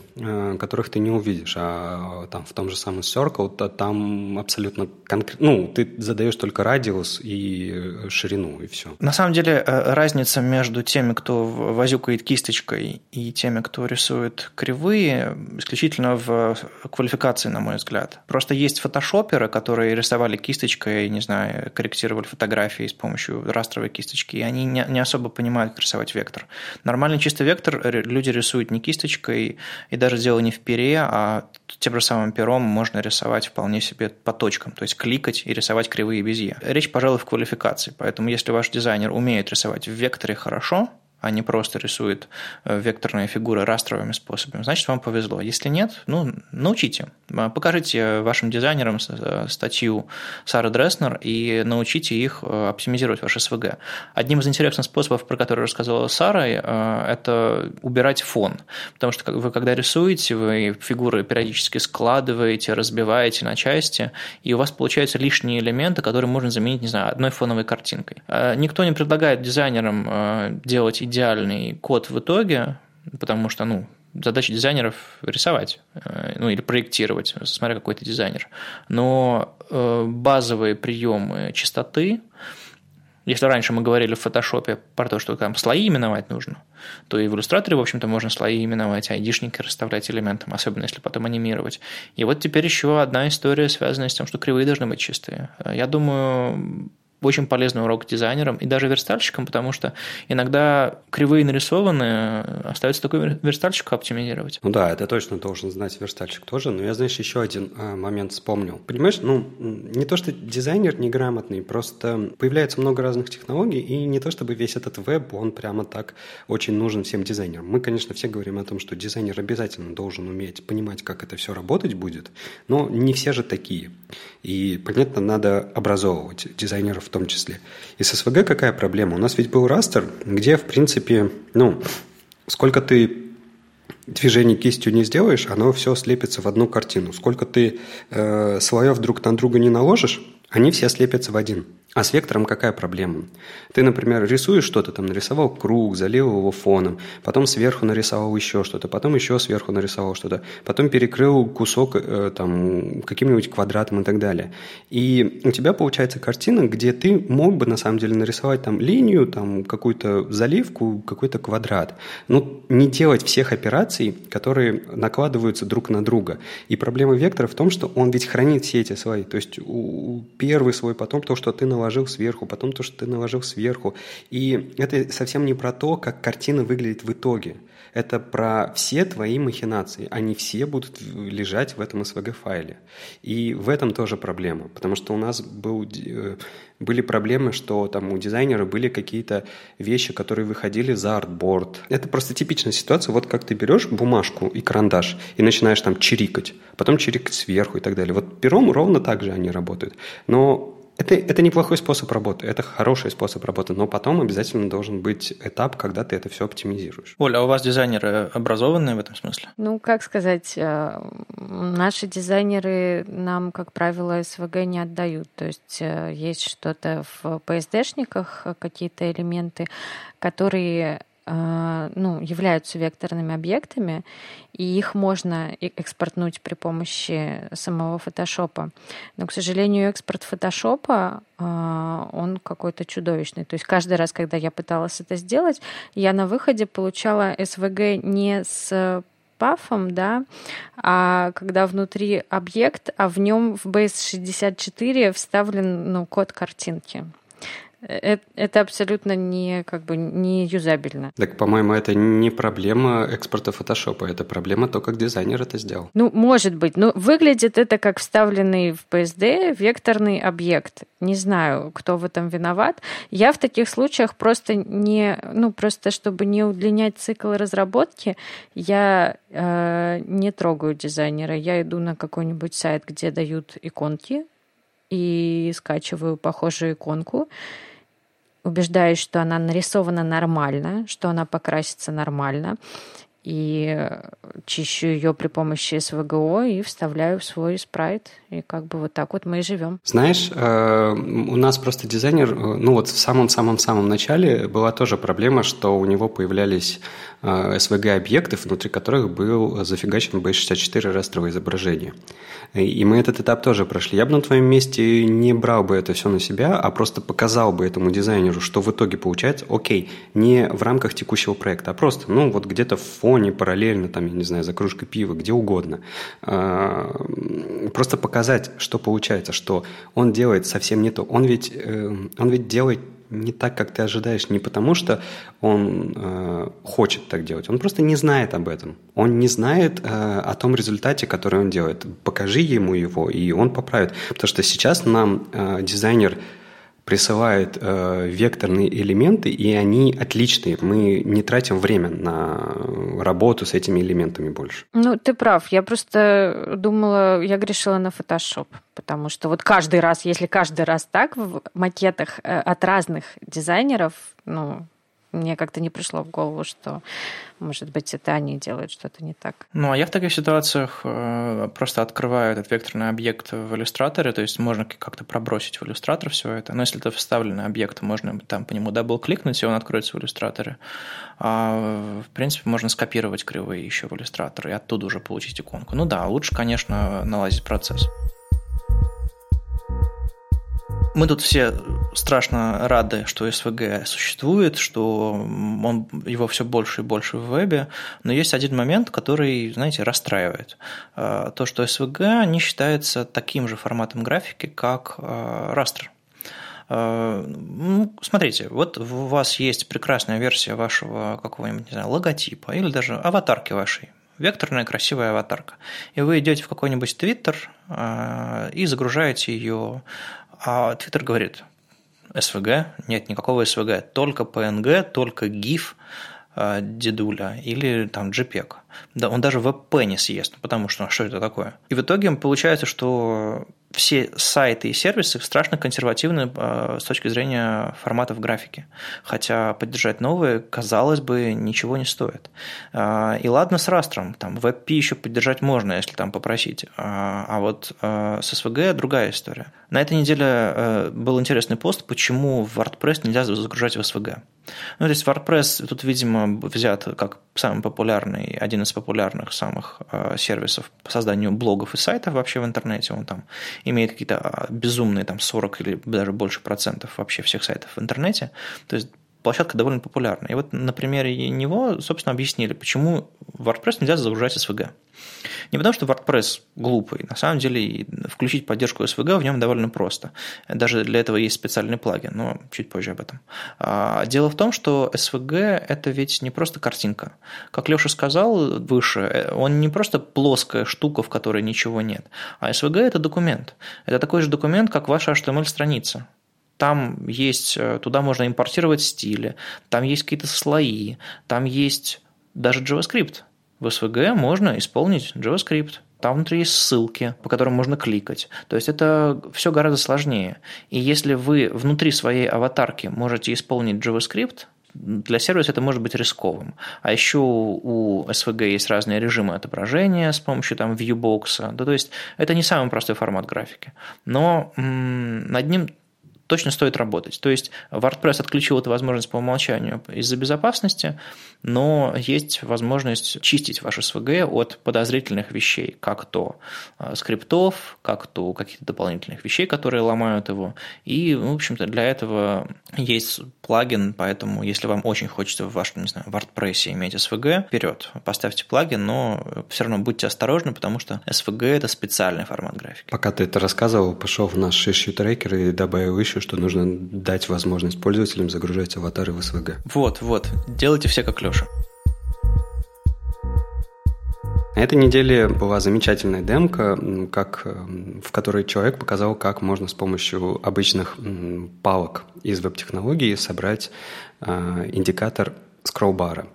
которых ты не увидишь, а там в том же самом circle, то там абсолютно конкретно, ну, ты задаешь только радиус и ширину, и все. На самом деле э, разница между теми, кто возюкает кисточкой, и теми, кто рисует кривые, исключительно в квалификации, на мой взгляд. Просто есть фотошоперы, которые рисовали кисточкой, не знаю, корректировали фотографии с помощью растровой кисточки, и они не особо понимают, как рисовать вектор. Нормальный чистый вектор люди рисуют не кисточкой, и даже дело не в пере, а тем же самым пером можно рисовать вполне себе по точкам, то есть кликать и рисовать кривые безье. Речь, пожалуй, в квалификации, поэтому если ваш дизайнер умеет рисовать в векторе хорошо, а не просто рисует э, векторные фигуры растровыми способами, значит, вам повезло. Если нет, ну, научите. А, покажите вашим дизайнерам э, статью Сары Дресснер и научите их э, оптимизировать ваш СВГ. Одним из интересных способов, про который рассказала Сара, это убирать фон. Потому что вы, когда рисуете, вы фигуры периодически складываете, разбиваете на части, и у вас получаются лишние элементы, которые можно заменить, не знаю, одной фоновой картинкой. Никто не предлагает дизайнерам делать идеальный код в итоге, потому что, ну, задача дизайнеров рисовать, э, ну или проектировать, смотря какой то дизайнер. Но э, базовые приемы чистоты, если раньше мы говорили в фотошопе про то, что там слои именовать нужно, то и в иллюстраторе, в общем-то, можно слои именовать, айдишники расставлять элементам, особенно если потом анимировать. И вот теперь еще одна история, связанная с тем, что кривые должны быть чистые. Я думаю, очень полезный урок дизайнерам и даже верстальщикам, потому что иногда кривые нарисованные остается такой верстальщику оптимизировать. Ну да, это точно должен знать верстальщик тоже, но я, знаешь, еще один а, момент вспомнил. Понимаешь, ну, не то, что дизайнер неграмотный, просто появляется много разных технологий, и не то, чтобы весь этот веб, он прямо так очень нужен всем дизайнерам. Мы, конечно, все говорим о том, что дизайнер обязательно должен уметь понимать, как это все работать будет, но не все же такие. И, понятно, надо образовывать дизайнеров в том числе. И с СВГ какая проблема? У нас ведь был растер, где, в принципе, ну, сколько ты движений кистью не сделаешь, оно все слепится в одну картину. Сколько ты э, слоев друг на друга не наложишь, они все слепятся в один. А с вектором какая проблема? Ты, например, рисуешь что-то, там нарисовал круг, залил его фоном, потом сверху нарисовал еще что-то, потом еще сверху нарисовал что-то, потом перекрыл кусок э, там каким-нибудь квадратом и так далее. И у тебя получается картина, где ты мог бы на самом деле нарисовать там линию, там какую-то заливку, какой-то квадрат. Ну, не делать всех операций, которые накладываются друг на друга. И проблема вектора в том, что он ведь хранит все эти слои. То есть у, первый слой, потом то, что ты наложил сверху, потом то, что ты наложил сверху. И это совсем не про то, как картина выглядит в итоге. Это про все твои махинации. Они все будут лежать в этом SVG-файле. И в этом тоже проблема, потому что у нас был, э, были проблемы, что там у дизайнера были какие-то вещи, которые выходили за артборд. Это просто типичная ситуация. Вот как ты берешь бумажку и карандаш и начинаешь там чирикать, потом чирикать сверху и так далее. Вот пером ровно так же они работают. Но это, это неплохой способ работы, это хороший способ работы, но потом обязательно должен быть этап, когда ты это все оптимизируешь. Оля, а у вас дизайнеры образованные в этом смысле? Ну, как сказать, э, наши дизайнеры нам, как правило, СВГ не отдают. То есть э, есть что-то в PSD-шниках, какие-то элементы, которые ну, являются векторными объектами, и их можно экспортнуть при помощи самого фотошопа. Но, к сожалению, экспорт фотошопа, а, он какой-то чудовищный. То есть каждый раз, когда я пыталась это сделать, я на выходе получала SVG не с пафом, да, а когда внутри объект, а в нем в Base64 вставлен ну, код картинки. Это, это абсолютно не, как бы, не юзабельно. Так, по-моему, это не проблема экспорта фотошопа, это проблема то, как дизайнер это сделал. Ну, может быть. Но выглядит это как вставленный в PSD векторный объект. Не знаю, кто в этом виноват. Я в таких случаях просто не, ну, просто чтобы не удлинять цикл разработки, я э, не трогаю дизайнера. Я иду на какой-нибудь сайт, где дают иконки, и скачиваю похожую иконку, убеждаюсь, что она нарисована нормально, что она покрасится нормально, и чищу ее при помощи СВГО и вставляю в свой спрайт. И как бы вот так вот мы и живем. Знаешь, э, у нас просто дизайнер, э, ну вот в самом-самом-самом начале была тоже проблема, что у него появлялись SVG-объекты, э, внутри которых был зафигачен B64 растровое изображение. И мы этот этап тоже прошли. Я бы на твоем месте не брал бы это все на себя, а просто показал бы этому дизайнеру, что в итоге получается, окей, не в рамках текущего проекта, а просто, ну, вот где-то в фоне, параллельно, там, я не знаю, за кружкой пива, где угодно. А, просто показать, что получается, что он делает совсем не то. Он ведь, э, он ведь делает не так, как ты ожидаешь, не потому что он э, хочет так делать, он просто не знает об этом. Он не знает э, о том результате, который он делает. Покажи ему его, и он поправит. Потому что сейчас нам э, дизайнер присылает э, векторные элементы, и они отличные. Мы не тратим время на работу с этими элементами больше. Ну, ты прав. Я просто думала, я грешила на Photoshop, потому что вот каждый раз, если каждый раз так в макетах э, от разных дизайнеров, ну, мне как-то не пришло в голову, что, может быть, это они делают что-то не так. Ну, а я в таких ситуациях э, просто открываю этот векторный объект в иллюстраторе, то есть можно как-то пробросить в иллюстратор все это. Но если это вставленный объект, можно там по нему дабл-кликнуть, и он откроется в иллюстраторе. А, в принципе, можно скопировать кривые еще в иллюстратор и оттуда уже получить иконку. Ну да, лучше, конечно, наладить процесс. Мы тут все страшно рады, что СВГ существует, что он, его все больше и больше в вебе, но есть один момент, который, знаете, расстраивает. А, то, что СВГ не считается таким же форматом графики, как а, растер. А, ну, смотрите, вот у вас есть прекрасная версия вашего какого-нибудь, не знаю, логотипа или даже аватарки вашей, векторная красивая аватарка. И вы идете в какой-нибудь твиттер и загружаете ее а Twitter говорит, СВГ, нет никакого СВГ, только PNG, только GIF, а, дедуля или там JPEG. Да, он даже WebP не съест, потому что что это такое? И в итоге получается, что все сайты и сервисы страшно консервативны с точки зрения форматов графики. Хотя поддержать новые, казалось бы, ничего не стоит. И ладно с растром, там WebP еще поддержать можно, если там попросить. А вот с SVG другая история. На этой неделе был интересный пост, почему в WordPress нельзя загружать в SVG. Ну, то есть WordPress тут, видимо, взят как самый популярный, один из популярных самых сервисов по созданию блогов и сайтов вообще в интернете. Он там имеет какие-то а, безумные там 40 или даже больше процентов вообще всех сайтов в интернете. То есть площадка довольно популярна. И вот на примере него, собственно, объяснили, почему WordPress нельзя загружать SVG. Не потому, что WordPress глупый. На самом деле, включить поддержку SVG в нем довольно просто. Даже для этого есть специальный плагин, но чуть позже об этом. А, дело в том, что SVG – это ведь не просто картинка. Как Леша сказал выше, э, он не просто плоская штука, в которой ничего нет, а SVG – это документ. Это такой же документ, как ваша HTML-страница. Там есть, э, туда можно импортировать стили, там есть какие-то слои, там есть даже JavaScript. В SVG можно исполнить JavaScript. Там внутри есть ссылки, по которым можно кликать. То есть это все гораздо сложнее. И если вы внутри своей аватарки можете исполнить JavaScript, для сервиса это может быть рисковым. А еще у SVG есть разные режимы отображения с помощью там viewbox. Да, то есть это не самый простой формат графики. Но м- над ним точно стоит работать. То есть WordPress отключил эту возможность по умолчанию из-за безопасности, но есть возможность чистить ваше SVG от подозрительных вещей, как то э, скриптов, как то каких-то дополнительных вещей, которые ломают его. И, в общем-то, для этого есть плагин, поэтому если вам очень хочется в вашем, не знаю, WordPress иметь SVG, вперед, поставьте плагин, но все равно будьте осторожны, потому что SVG – это специальный формат графики. Пока ты это рассказывал, пошел в наш issue трекер и добавил еще, что нужно дать возможность пользователям загружать аватары в SVG. Вот, вот, делайте все как Леша. На этой неделе была замечательная демка, как, в которой человек показал, как можно с помощью обычных палок из веб-технологии собрать а, индикатор скроллбара.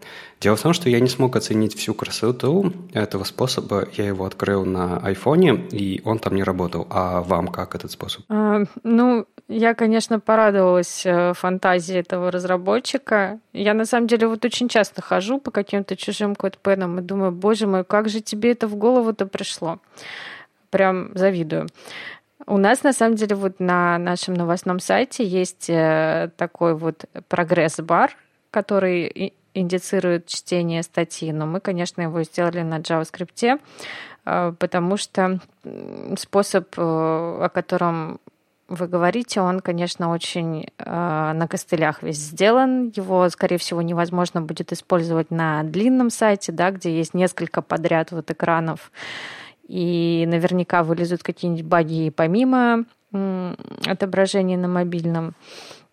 Дело в том, что я не смог оценить всю красоту этого способа. Я его открыл на айфоне, и он там не работал. А вам как этот способ? А, ну, я, конечно, порадовалась э, фантазии этого разработчика. Я, на самом деле, вот очень часто хожу по каким-то чужим кодпенам и думаю, боже мой, как же тебе это в голову-то пришло? Прям завидую. У нас, на самом деле, вот на нашем новостном сайте есть э, такой вот прогресс-бар, который индицирует чтение статьи, но мы, конечно, его сделали на JavaScript, э, потому что способ, о котором вы говорите, он, конечно, очень э, на костылях весь сделан. Его, скорее всего, невозможно будет использовать на длинном сайте, да, где есть несколько подряд вот экранов. И наверняка вылезут какие-нибудь баги помимо э, отображения на мобильном.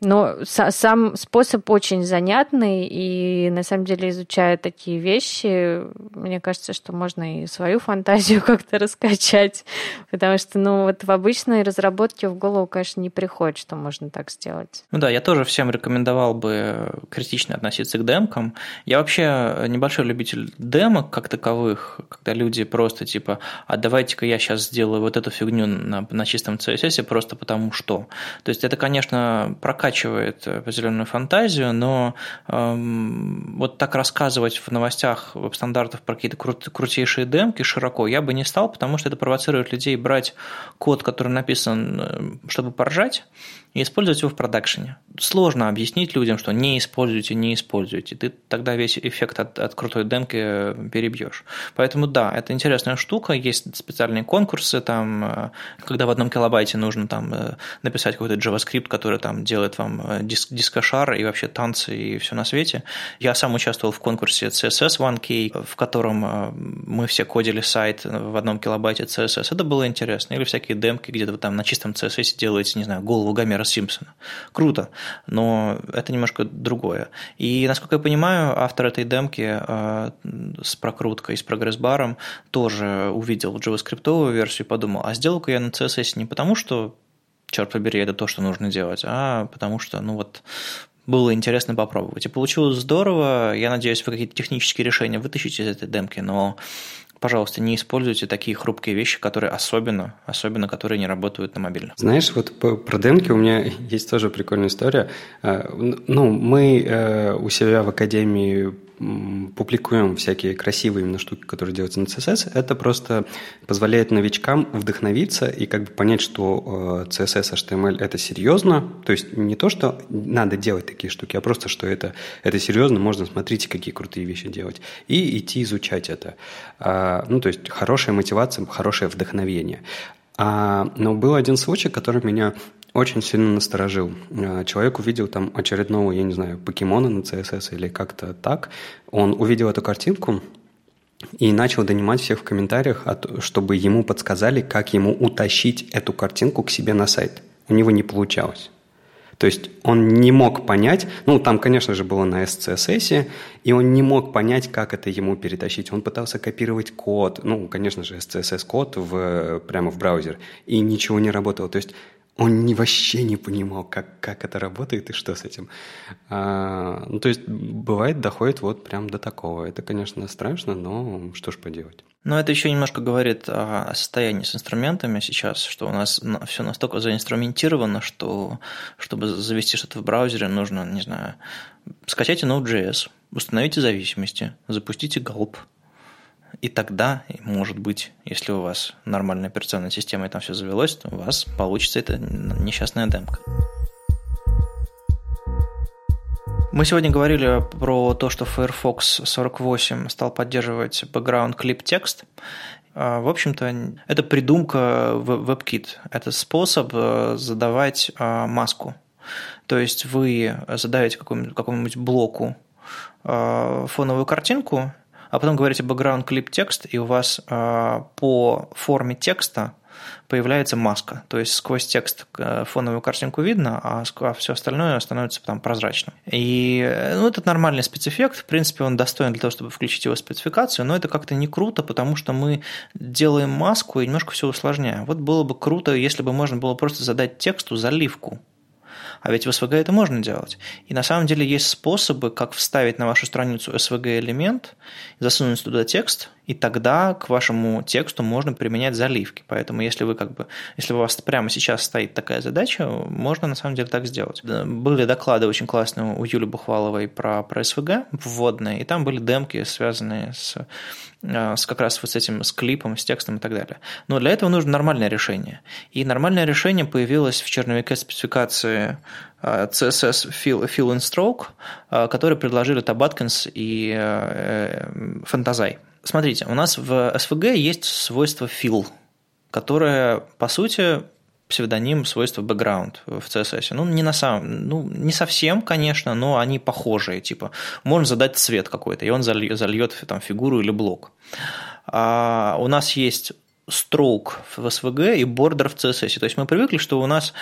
Но сам способ очень занятный, и на самом деле, изучая такие вещи, мне кажется, что можно и свою фантазию как-то раскачать, потому что, ну, вот в обычной разработке в голову, конечно, не приходит, что можно так сделать. Ну да, я тоже всем рекомендовал бы критично относиться к демкам. Я вообще небольшой любитель демок как таковых, когда люди просто типа, а давайте-ка я сейчас сделаю вот эту фигню на, на чистом CSS просто потому что. То есть это, конечно, прокачивает прокачивает определенную фантазию, но эм, вот так рассказывать в новостях веб-стандартов про какие-то крут- крутейшие демки широко я бы не стал, потому что это провоцирует людей брать код, который написан, э, чтобы поржать, и использовать его в продакшене. Сложно объяснить людям, что не используйте, не используйте. Ты тогда весь эффект от, от крутой демки э, перебьешь. Поэтому да, это интересная штука. Есть специальные конкурсы, там, э, когда в одном килобайте нужно там, э, написать какой-то JavaScript, который там делает вам диск, дискошар и вообще танцы и все на свете. Я сам участвовал в конкурсе CSS 1K, в котором мы все кодили сайт в одном килобайте CSS. Это было интересно. Или всякие демки, где вы там на чистом CSS делаете, не знаю, голову Гомера Гомера Симпсона. Круто, но это немножко другое. И, насколько я понимаю, автор этой демки э, с прокруткой, с прогресс-баром тоже увидел JavaScript версию и подумал, а сделал-ка я на CSS не потому, что черт побери, это то, что нужно делать, а потому что, ну вот, было интересно попробовать. И получилось здорово. Я надеюсь, вы какие-то технические решения вытащите из этой демки, но пожалуйста, не используйте такие хрупкие вещи, которые особенно, особенно которые не работают на мобильном. Знаешь, вот про демки у меня есть тоже прикольная история. Э, ну, мы э, у себя в Академии публикуем всякие красивые именно штуки, которые делаются на CSS, это просто позволяет новичкам вдохновиться и как бы понять, что э, CSS, HTML – это серьезно. То есть не то, что надо делать такие штуки, а просто, что это, это серьезно, можно, смотрите, какие крутые вещи делать. И идти изучать это. А, ну, то есть хорошая мотивация, хорошее вдохновение. А, но был один случай, который меня очень сильно насторожил. Э, человек увидел там очередного, я не знаю, покемона на CSS или как-то так. Он увидел эту картинку и начал донимать всех в комментариях, чтобы ему подсказали, как ему утащить эту картинку к себе на сайт. У него не получалось. То есть он не мог понять, ну там, конечно же, было на SCSS, и он не мог понять, как это ему перетащить. Он пытался копировать код, ну, конечно же, SCSS-код в, прямо в браузер, и ничего не работало. То есть он не, вообще не понимал, как, как это работает и что с этим. А, ну, то есть, бывает, доходит вот прям до такого. Это, конечно, страшно, но что ж поделать. Но это еще немножко говорит о состоянии с инструментами сейчас, что у нас все настолько заинструментировано, что чтобы завести что-то в браузере, нужно, не знаю, скачайте Node.js, установите зависимости, запустите Gulp, и тогда, может быть, если у вас нормальная операционная система и там все завелось, то у вас получится эта несчастная демка. Мы сегодня говорили про то, что Firefox 48 стал поддерживать background clip текст. А, в общем-то, это придумка WebKit. Это способ э, задавать а, маску. То есть вы задаете какому-нибудь, какому блоку а, фоновую картинку, а потом говорите background clip текст, и у вас э, по форме текста появляется маска. То есть сквозь текст э, фоновую картинку видно, а, а все остальное становится там прозрачным. И ну, этот нормальный спецэффект. В принципе, он достоин для того, чтобы включить его в спецификацию, но это как-то не круто, потому что мы делаем маску и немножко все усложняем. Вот было бы круто, если бы можно было просто задать тексту заливку а ведь в SVG это можно делать. И на самом деле есть способы, как вставить на вашу страницу SVG элемент, засунуть туда текст, и тогда к вашему тексту можно применять заливки. Поэтому если вы как бы, если у вас прямо сейчас стоит такая задача, можно на самом деле так сделать. Были доклады очень классные у Юли Бухваловой про, про SVG вводные, и там были демки, связанные с Э, с как раз вот с этим, с клипом, с текстом и так далее. Но для этого нужно нормальное решение. И нормальное решение появилось в черновике спецификации э, CSS Fill, Fill and Stroke, э, который предложили Tabatkins и Фантазай. Смотрите, у нас в SVG есть свойство fill, которое, по сути, псевдоним свойства background в CSS. Ну, не на самом, ну, не совсем, конечно, но они похожие. Типа, можно задать цвет какой-то, и он зальет, зальет там фигуру или блок. А у нас есть stroke в SVG и border в CSS. То есть мы привыкли, что у нас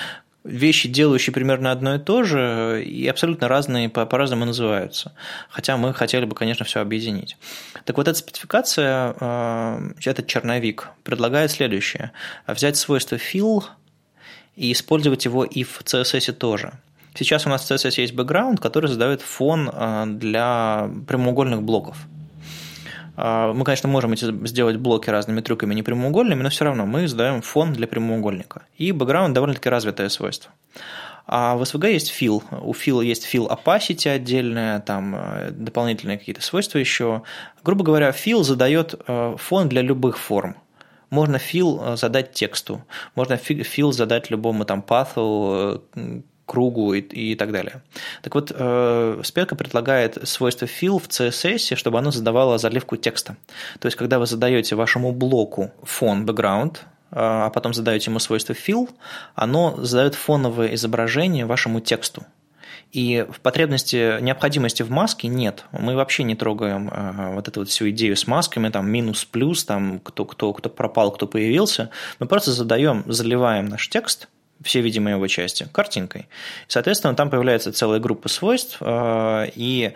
вещи, делающие примерно одно и то же, и абсолютно разные по- по-разному называются. Хотя мы хотели бы, конечно, все объединить. Так вот, эта спецификация, э, этот черновик предлагает следующее. Взять свойство fill – и использовать его и в CSS тоже. Сейчас у нас в CSS есть бэкграунд, который задает фон а, для прямоугольных блоков. А, мы, конечно, можем сделать блоки разными трюками не прямоугольными, но все равно мы задаем фон для прямоугольника. И бэкграунд довольно-таки развитое свойство. А в SVG есть fill. У fill есть fill opacity отдельная, там э, дополнительные какие-то свойства еще. Грубо говоря, fill задает э, фон для любых форм. Можно фил э, задать тексту, можно фил задать любому там паthу, э, кругу и, и так далее. Так вот, э, спека предлагает свойство fill в CSS, чтобы оно задавало заливку текста. То есть, когда вы задаете вашему блоку фон, background, а потом задаете ему свойство fill, оно задает фоновое изображение вашему тексту. И в потребности, необходимости в маске нет. Мы вообще не трогаем э, вот эту вот всю идею с масками, там минус-плюс, там кто, кто, кто пропал, кто появился. Мы просто задаем, заливаем наш текст, все видимые его части, картинкой. Соответственно, там появляется целая группа свойств, э, и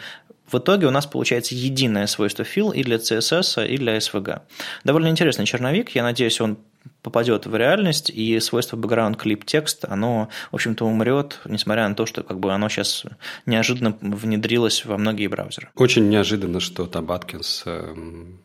в итоге у нас получается единое свойство fill и для CSS, и для SVG. Довольно интересный черновик, я надеюсь, он попадет в реальность, и свойство background clip текст, оно, в общем-то, умрет, несмотря на то, что как бы оно сейчас неожиданно внедрилось во многие браузеры. Очень неожиданно, что Табаткинс э,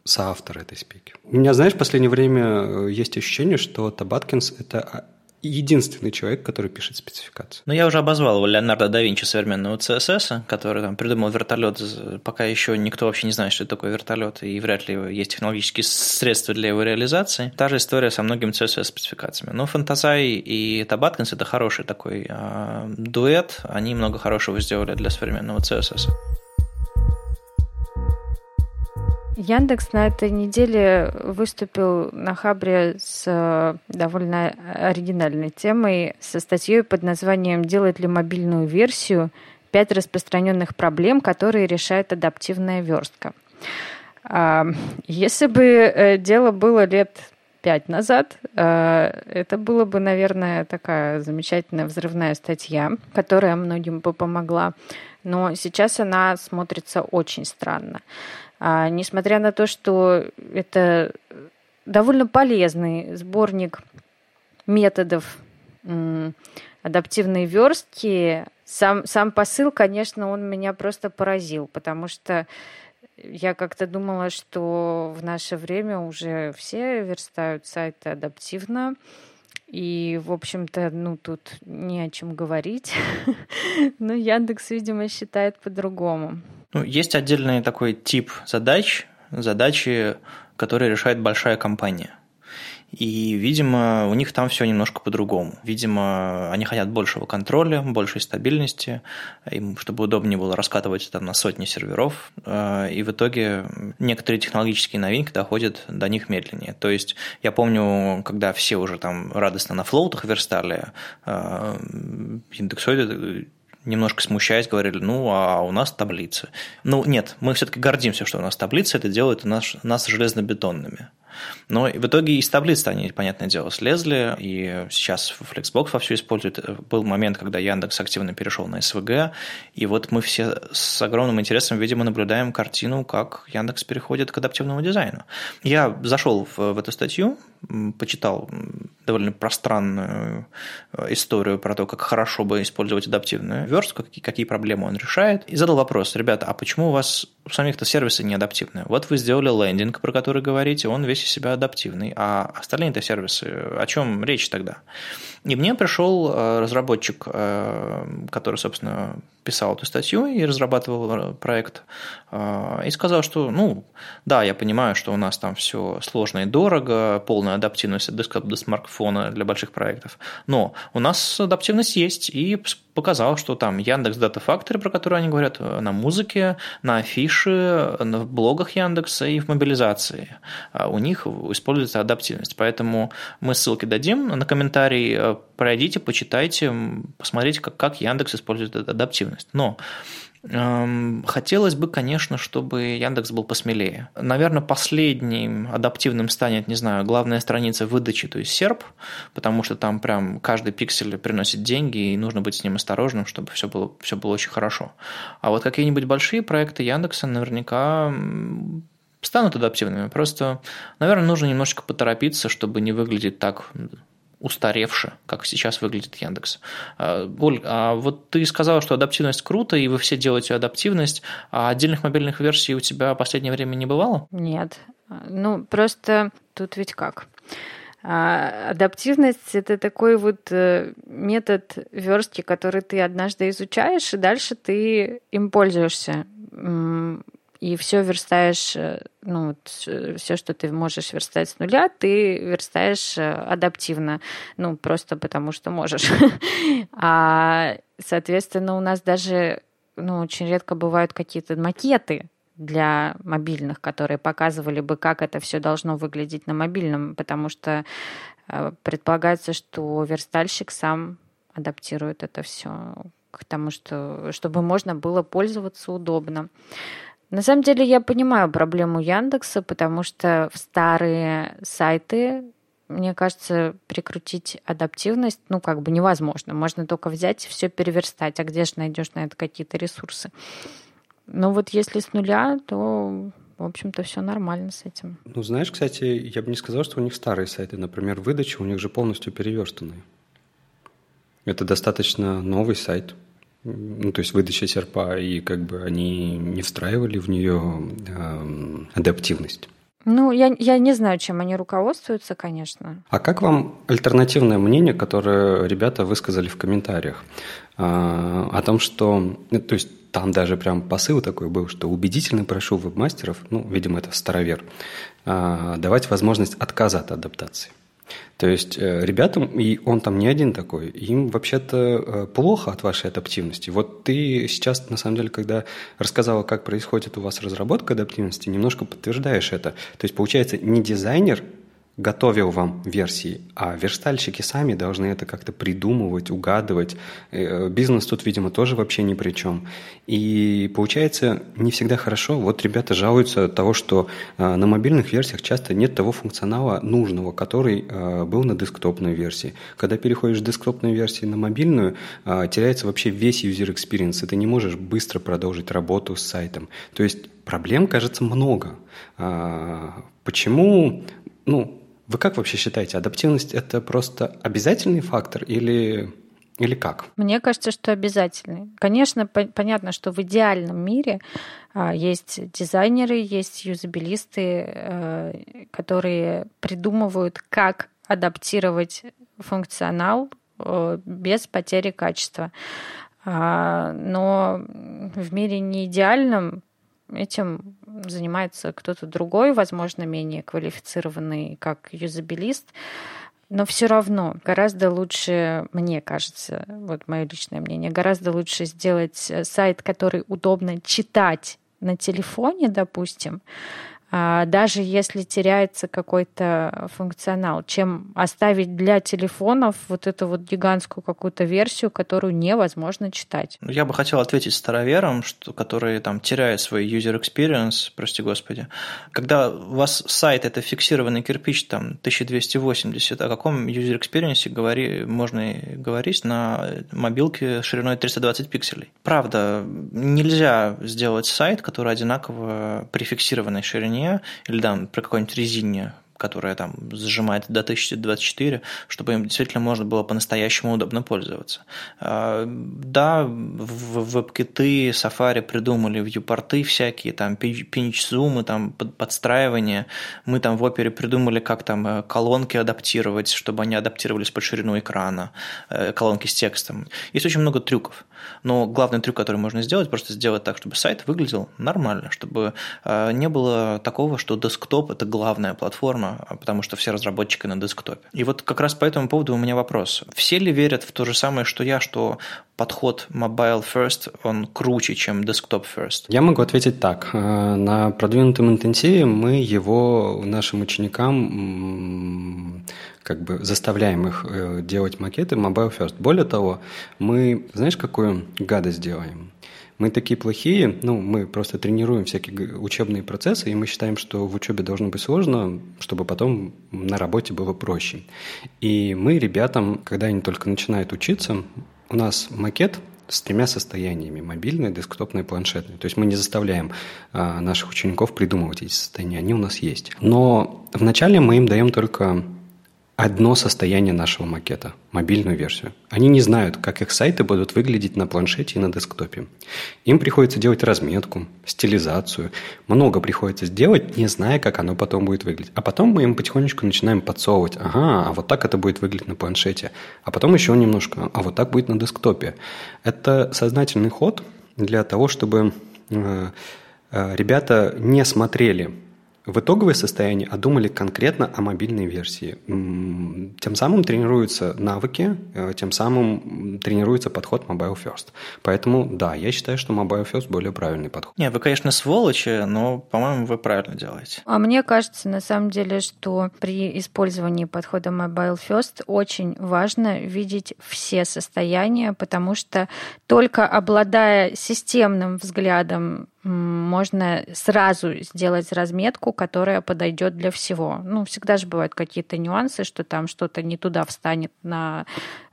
соавтор этой спеки. У меня, знаешь, в последнее время э, есть ощущение, что Табаткинс – это единственный человек, который пишет спецификацию. Ну, я уже обозвал Леонардо да Винчи современного CSS, который там придумал вертолет, пока еще никто вообще не знает, что это такое вертолет, и вряд ли есть технологические средства для его реализации. Та же история со многими CSS-спецификациями. Но Фантазай и Табаткинс – это хороший такой э, дуэт, они много хорошего сделали для современного CSS. Яндекс на этой неделе выступил на Хабре с э, довольно оригинальной темой, со статьей под названием «Делает ли мобильную версию? Пять распространенных проблем, которые решает адаптивная верстка». А, если бы э, дело было лет пять назад, э, это было бы, наверное, такая замечательная взрывная статья, которая многим бы помогла. Но сейчас она смотрится очень странно. А, несмотря на то, что это довольно полезный сборник методов адаптивной верстки, сам, сам посыл, конечно, он меня просто поразил, потому что я как-то думала, что в наше время уже все верстают сайты адаптивно, и, в общем-то, ну, тут не о чем говорить. Но Яндекс, видимо, считает по-другому. Ну, есть отдельный такой тип задач, задачи, которые решает большая компания. И, видимо, у них там все немножко по-другому. Видимо, они хотят большего контроля, большей стабильности, им, чтобы удобнее было раскатывать это на сотни серверов. Э, и в итоге некоторые технологические новинки доходят до них медленнее. То есть я помню, когда все уже там радостно на флоутах верстали, э, индексоиды немножко смущаясь, говорили, ну, а у нас таблицы. Ну, нет, мы все-таки гордимся, что у нас таблицы, это делает нас, нас железнобетонными. Но в итоге из таблиц они, понятное дело, слезли, и сейчас Flexbox во все использует. Был момент, когда Яндекс активно перешел на СВГ, и вот мы все с огромным интересом, видимо, наблюдаем картину, как Яндекс переходит к адаптивному дизайну. Я зашел в, в эту статью, почитал довольно пространную э, историю про то, как хорошо бы использовать адаптивную верстку, какие, какие проблемы он решает, и задал вопрос, ребята, а почему у вас у самих-то сервисы не адаптивные? Вот вы сделали лендинг, про который говорите, он весь себя адаптивный, а остальные-то сервисы, о чем речь тогда? И мне пришел э, разработчик, э, который, собственно, писал эту статью и разрабатывал проект, и сказал, что, ну, да, я понимаю, что у нас там все сложно и дорого, полная адаптивность от десктопа до смартфона для больших проектов, но у нас адаптивность есть, и показал, что там Яндекс Data Factory, про который они говорят, э, на музыке, на афише, в блогах Яндекса и в мобилизации. А у них используется адаптивность. Поэтому мы ссылки дадим на комментарий, э, пройдите, почитайте, посмотрите, как, как Яндекс использует адаптивность. Но Эм, хотелось бы, конечно, чтобы Яндекс был посмелее. Наверное, последним адаптивным станет, не знаю, главная страница выдачи, то есть серп, потому что там прям каждый пиксель приносит деньги, и нужно быть с ним осторожным, чтобы все было, все было очень хорошо. А вот какие-нибудь большие проекты Яндекса наверняка станут адаптивными. Просто, наверное, нужно немножечко поторопиться, чтобы не выглядеть так устаревше, как сейчас выглядит Яндекс. А, Оль, а вот ты сказала, что адаптивность круто, и вы все делаете адаптивность, а отдельных мобильных версий у тебя в последнее время не бывало? Нет. Ну, просто тут ведь как? А, адаптивность – это такой вот э, метод верстки, который ты однажды изучаешь, и дальше ты им пользуешься и все верстаешь, э, ну, все, что ты можешь верстать с нуля, ты верстаешь э, адаптивно, ну, просто потому что можешь. А, соответственно, у нас даже, ну, очень редко бывают какие-то макеты, для мобильных, которые показывали бы, как это все должно выглядеть на мобильном, потому что э, предполагается, что верстальщик сам адаптирует это все к тому, что, чтобы можно было пользоваться удобно. На самом деле я понимаю проблему Яндекса, потому что в старые сайты, мне кажется, прикрутить адаптивность, ну, как бы невозможно. Можно только взять и все переверстать. А где же найдешь на это какие-то ресурсы? Но вот если с нуля, то в общем-то, все нормально с этим. Ну, знаешь, кстати, я бы не сказал, что у них старые сайты. Например, выдача у них же полностью переверстанная. Это достаточно новый сайт. Ну, то есть выдача серпа, и как бы они не встраивали в нее э, адаптивность. Ну, я, я не знаю, чем они руководствуются, конечно. А как вам альтернативное мнение, которое ребята высказали в комментариях? А, о том, что... Ну, то есть там даже прям посыл такой был, что убедительно прошу веб-мастеров, ну, видимо, это старовер, а, давать возможность отказа от адаптации. То есть э, ребятам, и он там не один такой, им вообще-то э, плохо от вашей адаптивности. Вот ты сейчас, на самом деле, когда рассказала, как происходит у вас разработка адаптивности, немножко подтверждаешь это. То есть, получается, не дизайнер готовил вам версии, а верстальщики сами должны это как-то придумывать, угадывать. Э, бизнес тут, видимо, тоже вообще ни при чем. И получается не всегда хорошо. Вот ребята жалуются от того, что э, на мобильных версиях часто нет того функционала нужного, который э, был на десктопной версии. Когда переходишь с десктопной версии на мобильную, теряется вообще весь user experience, и ты не можешь быстро продолжить работу с сайтом. То есть проблем, кажется, много. Почему ну, вы как вообще считаете, адаптивность – это просто обязательный фактор или, или как? Мне кажется, что обязательный. Конечно, по- понятно, что в идеальном мире а, есть дизайнеры, есть юзабилисты, а, которые придумывают, как адаптировать функционал а, без потери качества. А, но в мире не идеальном этим занимается кто-то другой, возможно, менее квалифицированный, как юзабилист. Но все равно гораздо лучше, мне кажется, вот мое личное мнение, гораздо лучше сделать э, сайт, который удобно читать на телефоне, допустим, даже если теряется какой-то функционал, чем оставить для телефонов вот эту вот гигантскую какую-то версию, которую невозможно читать. Ну, я бы хотел ответить староверам, что, которые там теряют свой user experience, прости господи. Когда у вас сайт – это фиксированный кирпич, там, 1280, о каком user experience говори, можно говорить на мобилке шириной 320 пикселей? Правда, нельзя сделать сайт, который одинаково при фиксированной ширине стороне, или там при какой-нибудь резине, которая там сжимает до 1024, чтобы им действительно можно было по-настоящему удобно пользоваться. А, да, веб-киты, Safari придумали вьюпорты всякие, там pinch-зумы, там подстраивания. Мы там в опере придумали, как там э, колонки адаптировать, чтобы они адаптировались под ширину экрана, э, колонки с текстом. Есть очень много трюков. Но главный трюк, который можно сделать, просто сделать так, чтобы сайт выглядел нормально, чтобы э, не было такого, что десктоп – это главная платформа, а потому что все разработчики на десктопе. И вот как раз по этому поводу у меня вопрос. Все ли верят в то же самое, что я, что подход mobile first, он круче, чем desktop first? Я могу ответить так. Э, на продвинутом интенсиве мы его нашим ученикам как бы заставляем их э, делать макеты mobile first. Более того, мы, знаешь, какую гадость делаем? Мы такие плохие, ну, мы просто тренируем всякие учебные процессы, и мы считаем, что в учебе должно быть сложно, чтобы потом на работе было проще. И мы ребятам, когда они только начинают учиться, у нас макет с тремя состояниями – мобильный, десктопный, планшетный. То есть мы не заставляем а, наших учеников придумывать эти состояния, они у нас есть. Но вначале мы им даем только одно состояние нашего макета, мобильную версию. Они не знают, как их сайты будут выглядеть на планшете и на десктопе. Им приходится делать разметку, стилизацию. Много приходится сделать, не зная, как оно потом будет выглядеть. А потом мы им потихонечку начинаем подсовывать. Ага, а вот так это будет выглядеть на планшете. А потом еще немножко. А вот так будет на десктопе. Это сознательный ход для того, чтобы э, э, ребята не смотрели в итоговое состояние, а думали конкретно о мобильной версии. Тем самым тренируются навыки, э, тем самым тренируется подход Mobile First. Поэтому, да, я считаю, что Mobile First более правильный подход. Не, вы, конечно, сволочи, но, по-моему, вы правильно делаете. А мне кажется, на самом деле, что при использовании подхода Mobile First очень важно видеть все состояния, потому что только обладая системным взглядом можно сразу сделать разметку, которая подойдет для всего. Ну, всегда же бывают какие-то нюансы, что там что-то не туда встанет на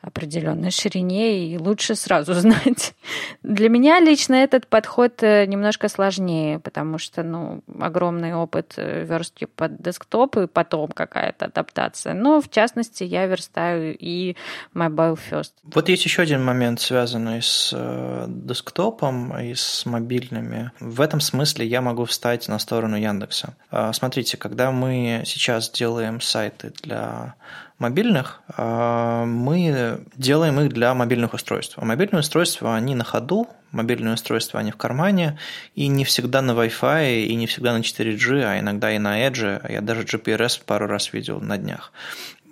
определенной ширине, и лучше сразу знать. Для меня лично этот подход э, немножко сложнее, потому что, ну, огромный опыт э, верстки под десктоп и потом какая-то адаптация. Но, в частности, я верстаю и mobile first. Вот есть еще один момент, связанный с э, десктопом и с мобильными. В этом смысле я могу встать на сторону Яндекса. А, смотрите, когда мы сейчас делаем сайты для мобильных, а, мы делаем их для мобильных устройств. А мобильные устройства, они на ходу, мобильные устройства, они в кармане, и не всегда на Wi-Fi, и не всегда на 4G, а иногда и на Edge. Я даже GPRS пару раз видел на днях.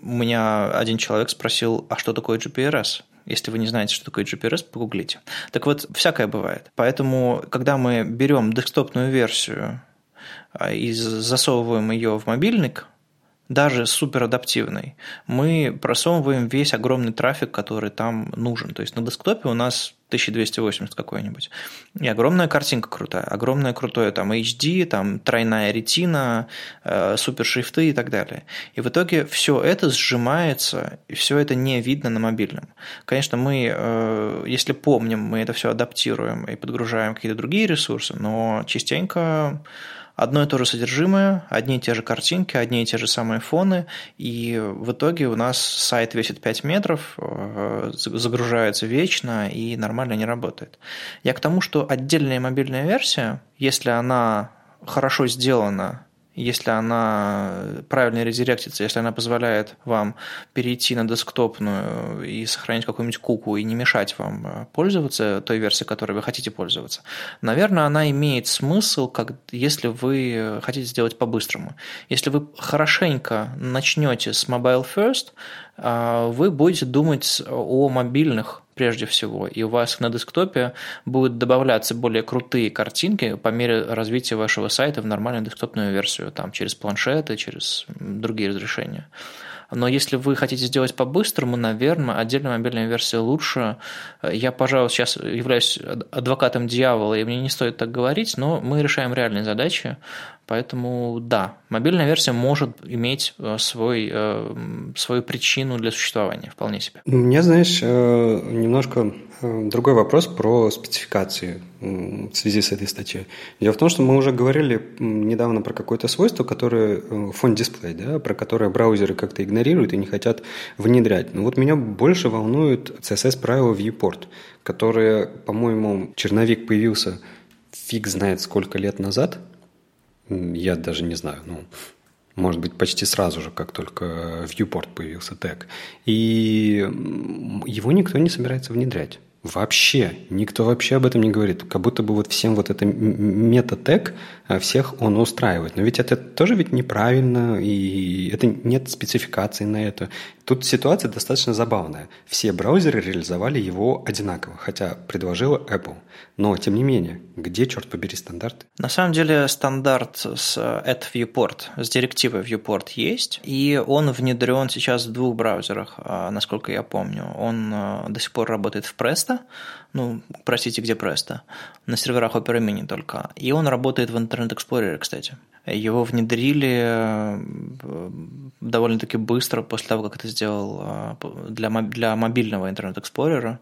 У меня один человек спросил, а что такое GPRS? Если вы не знаете, что такое GPRS, погуглите. Так вот, всякое бывает. Поэтому, когда мы берем десктопную версию а, и засовываем ее в мобильник, даже суперадаптивный, мы просовываем весь огромный трафик, который там нужен. То есть на десктопе у нас 1280 какой-нибудь. И огромная картинка крутая, огромное крутое там HD, там тройная ретина, э, супершрифты и так далее. И в итоге все это сжимается, и все это не видно на мобильном. Конечно, мы, э, если помним, мы это все адаптируем и подгружаем какие-то другие ресурсы, но частенько одно и то же содержимое, одни и те же картинки, одни и те же самые фоны, и в итоге у нас сайт весит 5 метров, э, загружается вечно и нормально не работает. Я к тому, что отдельная мобильная версия, если она хорошо сделана если она правильно редиректится, если она позволяет вам перейти на десктопную и сохранить какую-нибудь куку и не мешать вам э, пользоваться той версией, которой вы хотите пользоваться, наверное, она имеет смысл, как, если вы хотите сделать по-быстрому. Если вы хорошенько начнете с Mobile First, э, вы будете думать о мобильных прежде всего, и у вас на десктопе будут добавляться более крутые картинки по мере развития вашего сайта в нормальную десктопную версию, там, через планшеты, через другие разрешения. Но если вы хотите сделать по-быстрому, наверное, отдельная мобильная версия лучше. Я, пожалуй, сейчас являюсь адвокатом дьявола, и мне не стоит так говорить, но мы решаем реальные задачи. Поэтому да, мобильная версия может иметь э, свой, э, свою причину для существования, вполне себе. У меня, знаешь, э, немножко другой вопрос про спецификации в связи с этой статьей. Дело в том, что мы уже говорили недавно про какое-то свойство, которое фон дисплей, да, про которое браузеры как-то игнорируют и не хотят внедрять. Но вот меня больше волнует CSS-правило Viewport, которое, по-моему, черновик появился фиг знает сколько лет назад – я даже не знаю, ну, может быть, почти сразу же, как только Viewport появился тег. И его никто не собирается внедрять. Вообще, никто вообще об этом не говорит. Как будто бы вот всем вот это мета-тег, а всех он устраивает. Но ведь это тоже ведь неправильно, и это нет спецификации на это. Тут ситуация достаточно забавная. Все браузеры реализовали его одинаково, хотя предложила Apple. Но, тем не менее, где, черт побери, стандарты? На самом деле, стандарт с at viewport, с директивой viewport есть, и он внедрен сейчас в двух браузерах, а, насколько я помню. Он а, до сих пор работает в Presto, ну, простите, где Presto, на серверах Opera Mini только. И он работает в Internet Explorer, кстати. Его внедрили э, довольно-таки быстро после того, как это сделал э, для, для мобильного Internet Explorer.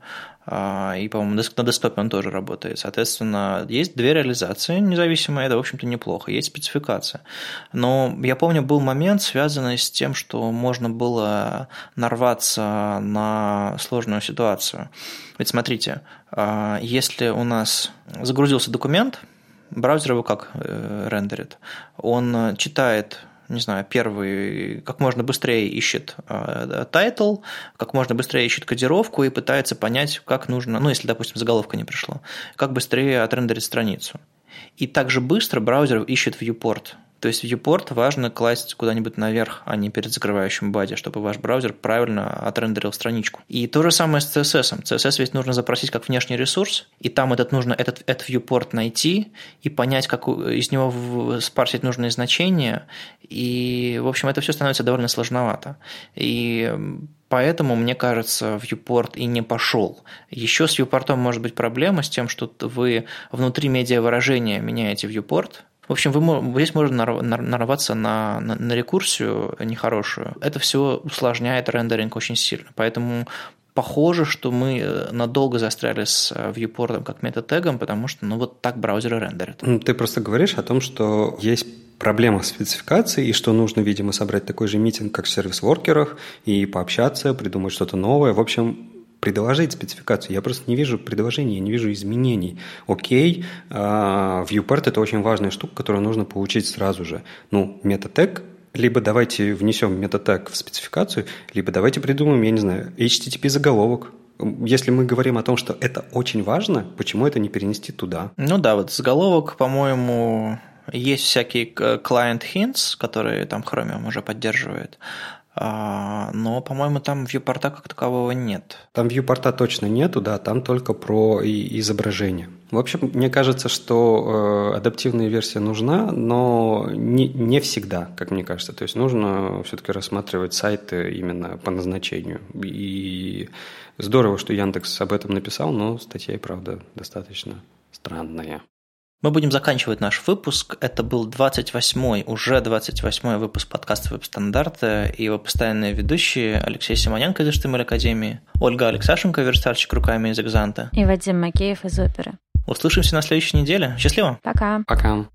Э, и, по-моему, на десктопе он тоже работает. Соответственно, есть две реализации независимые, это, в общем-то, неплохо. Есть спецификация. Но я помню, был момент, связанный с тем, что можно было нарваться на сложную ситуацию. Ведь смотрите, если у нас загрузился документ, браузер его как э, рендерит? Он читает не знаю, первый как можно быстрее ищет э, title, как можно быстрее ищет кодировку и пытается понять, как нужно, ну, если, допустим, заголовка не пришло, как быстрее отрендерить страницу. И также быстро браузер ищет viewport – то есть viewport важно класть куда-нибудь наверх, а не перед закрывающим body, чтобы ваш браузер правильно отрендерил страничку. И то же самое с CSS. CSS ведь нужно запросить как внешний ресурс, и там этот нужно этот, этот viewport найти и понять, как из него спарсить нужные значения. И, в общем, это все становится довольно сложновато. И Поэтому, мне кажется, viewport и не пошел. Еще с viewport может быть проблема с тем, что вы внутри медиавыражения меняете viewport, в общем, вы, здесь можно нарваться на, на, на рекурсию нехорошую. Это все усложняет рендеринг очень сильно. Поэтому похоже, что мы э, надолго застряли с viewport как метатегом, потому что ну вот так браузеры рендерят. Ты просто говоришь о том, что есть проблема спецификации, и что нужно, видимо, собрать такой же митинг, как в сервис-воркерах, и пообщаться, придумать что-то новое. В общем, предложить спецификацию. Я просто не вижу предложений, я не вижу изменений. Окей, uh, viewport – это очень важная штука, которую нужно получить сразу же. Ну, метатег либо давайте внесем метатег в спецификацию, либо давайте придумаем, я не знаю, HTTP заголовок, если мы говорим о том, что это очень важно, почему это не перенести туда? Ну да, вот заголовок, по-моему, есть всякие client hints, которые там Chromium уже поддерживает. А, но, по-моему, там вьюпорта как такового нет. Там вьюпорта точно нету, да, там только про изображение. В общем, мне кажется, что э, адаптивная версия нужна, но не, не всегда, как мне кажется. То есть нужно все-таки рассматривать сайты именно по назначению. И здорово, что Яндекс об этом написал, но статья и правда достаточно странная. Мы будем заканчивать наш выпуск. Это был 28-й, уже 28-й выпуск подкаста «Веб-стандарты» и его постоянные ведущие Алексей Симоненко из HTML Академии, Ольга Алексашенко, верстальщик руками из Экзанта и Вадим Макеев из Оперы. Услышимся на следующей неделе. Счастливо! Пока! Пока!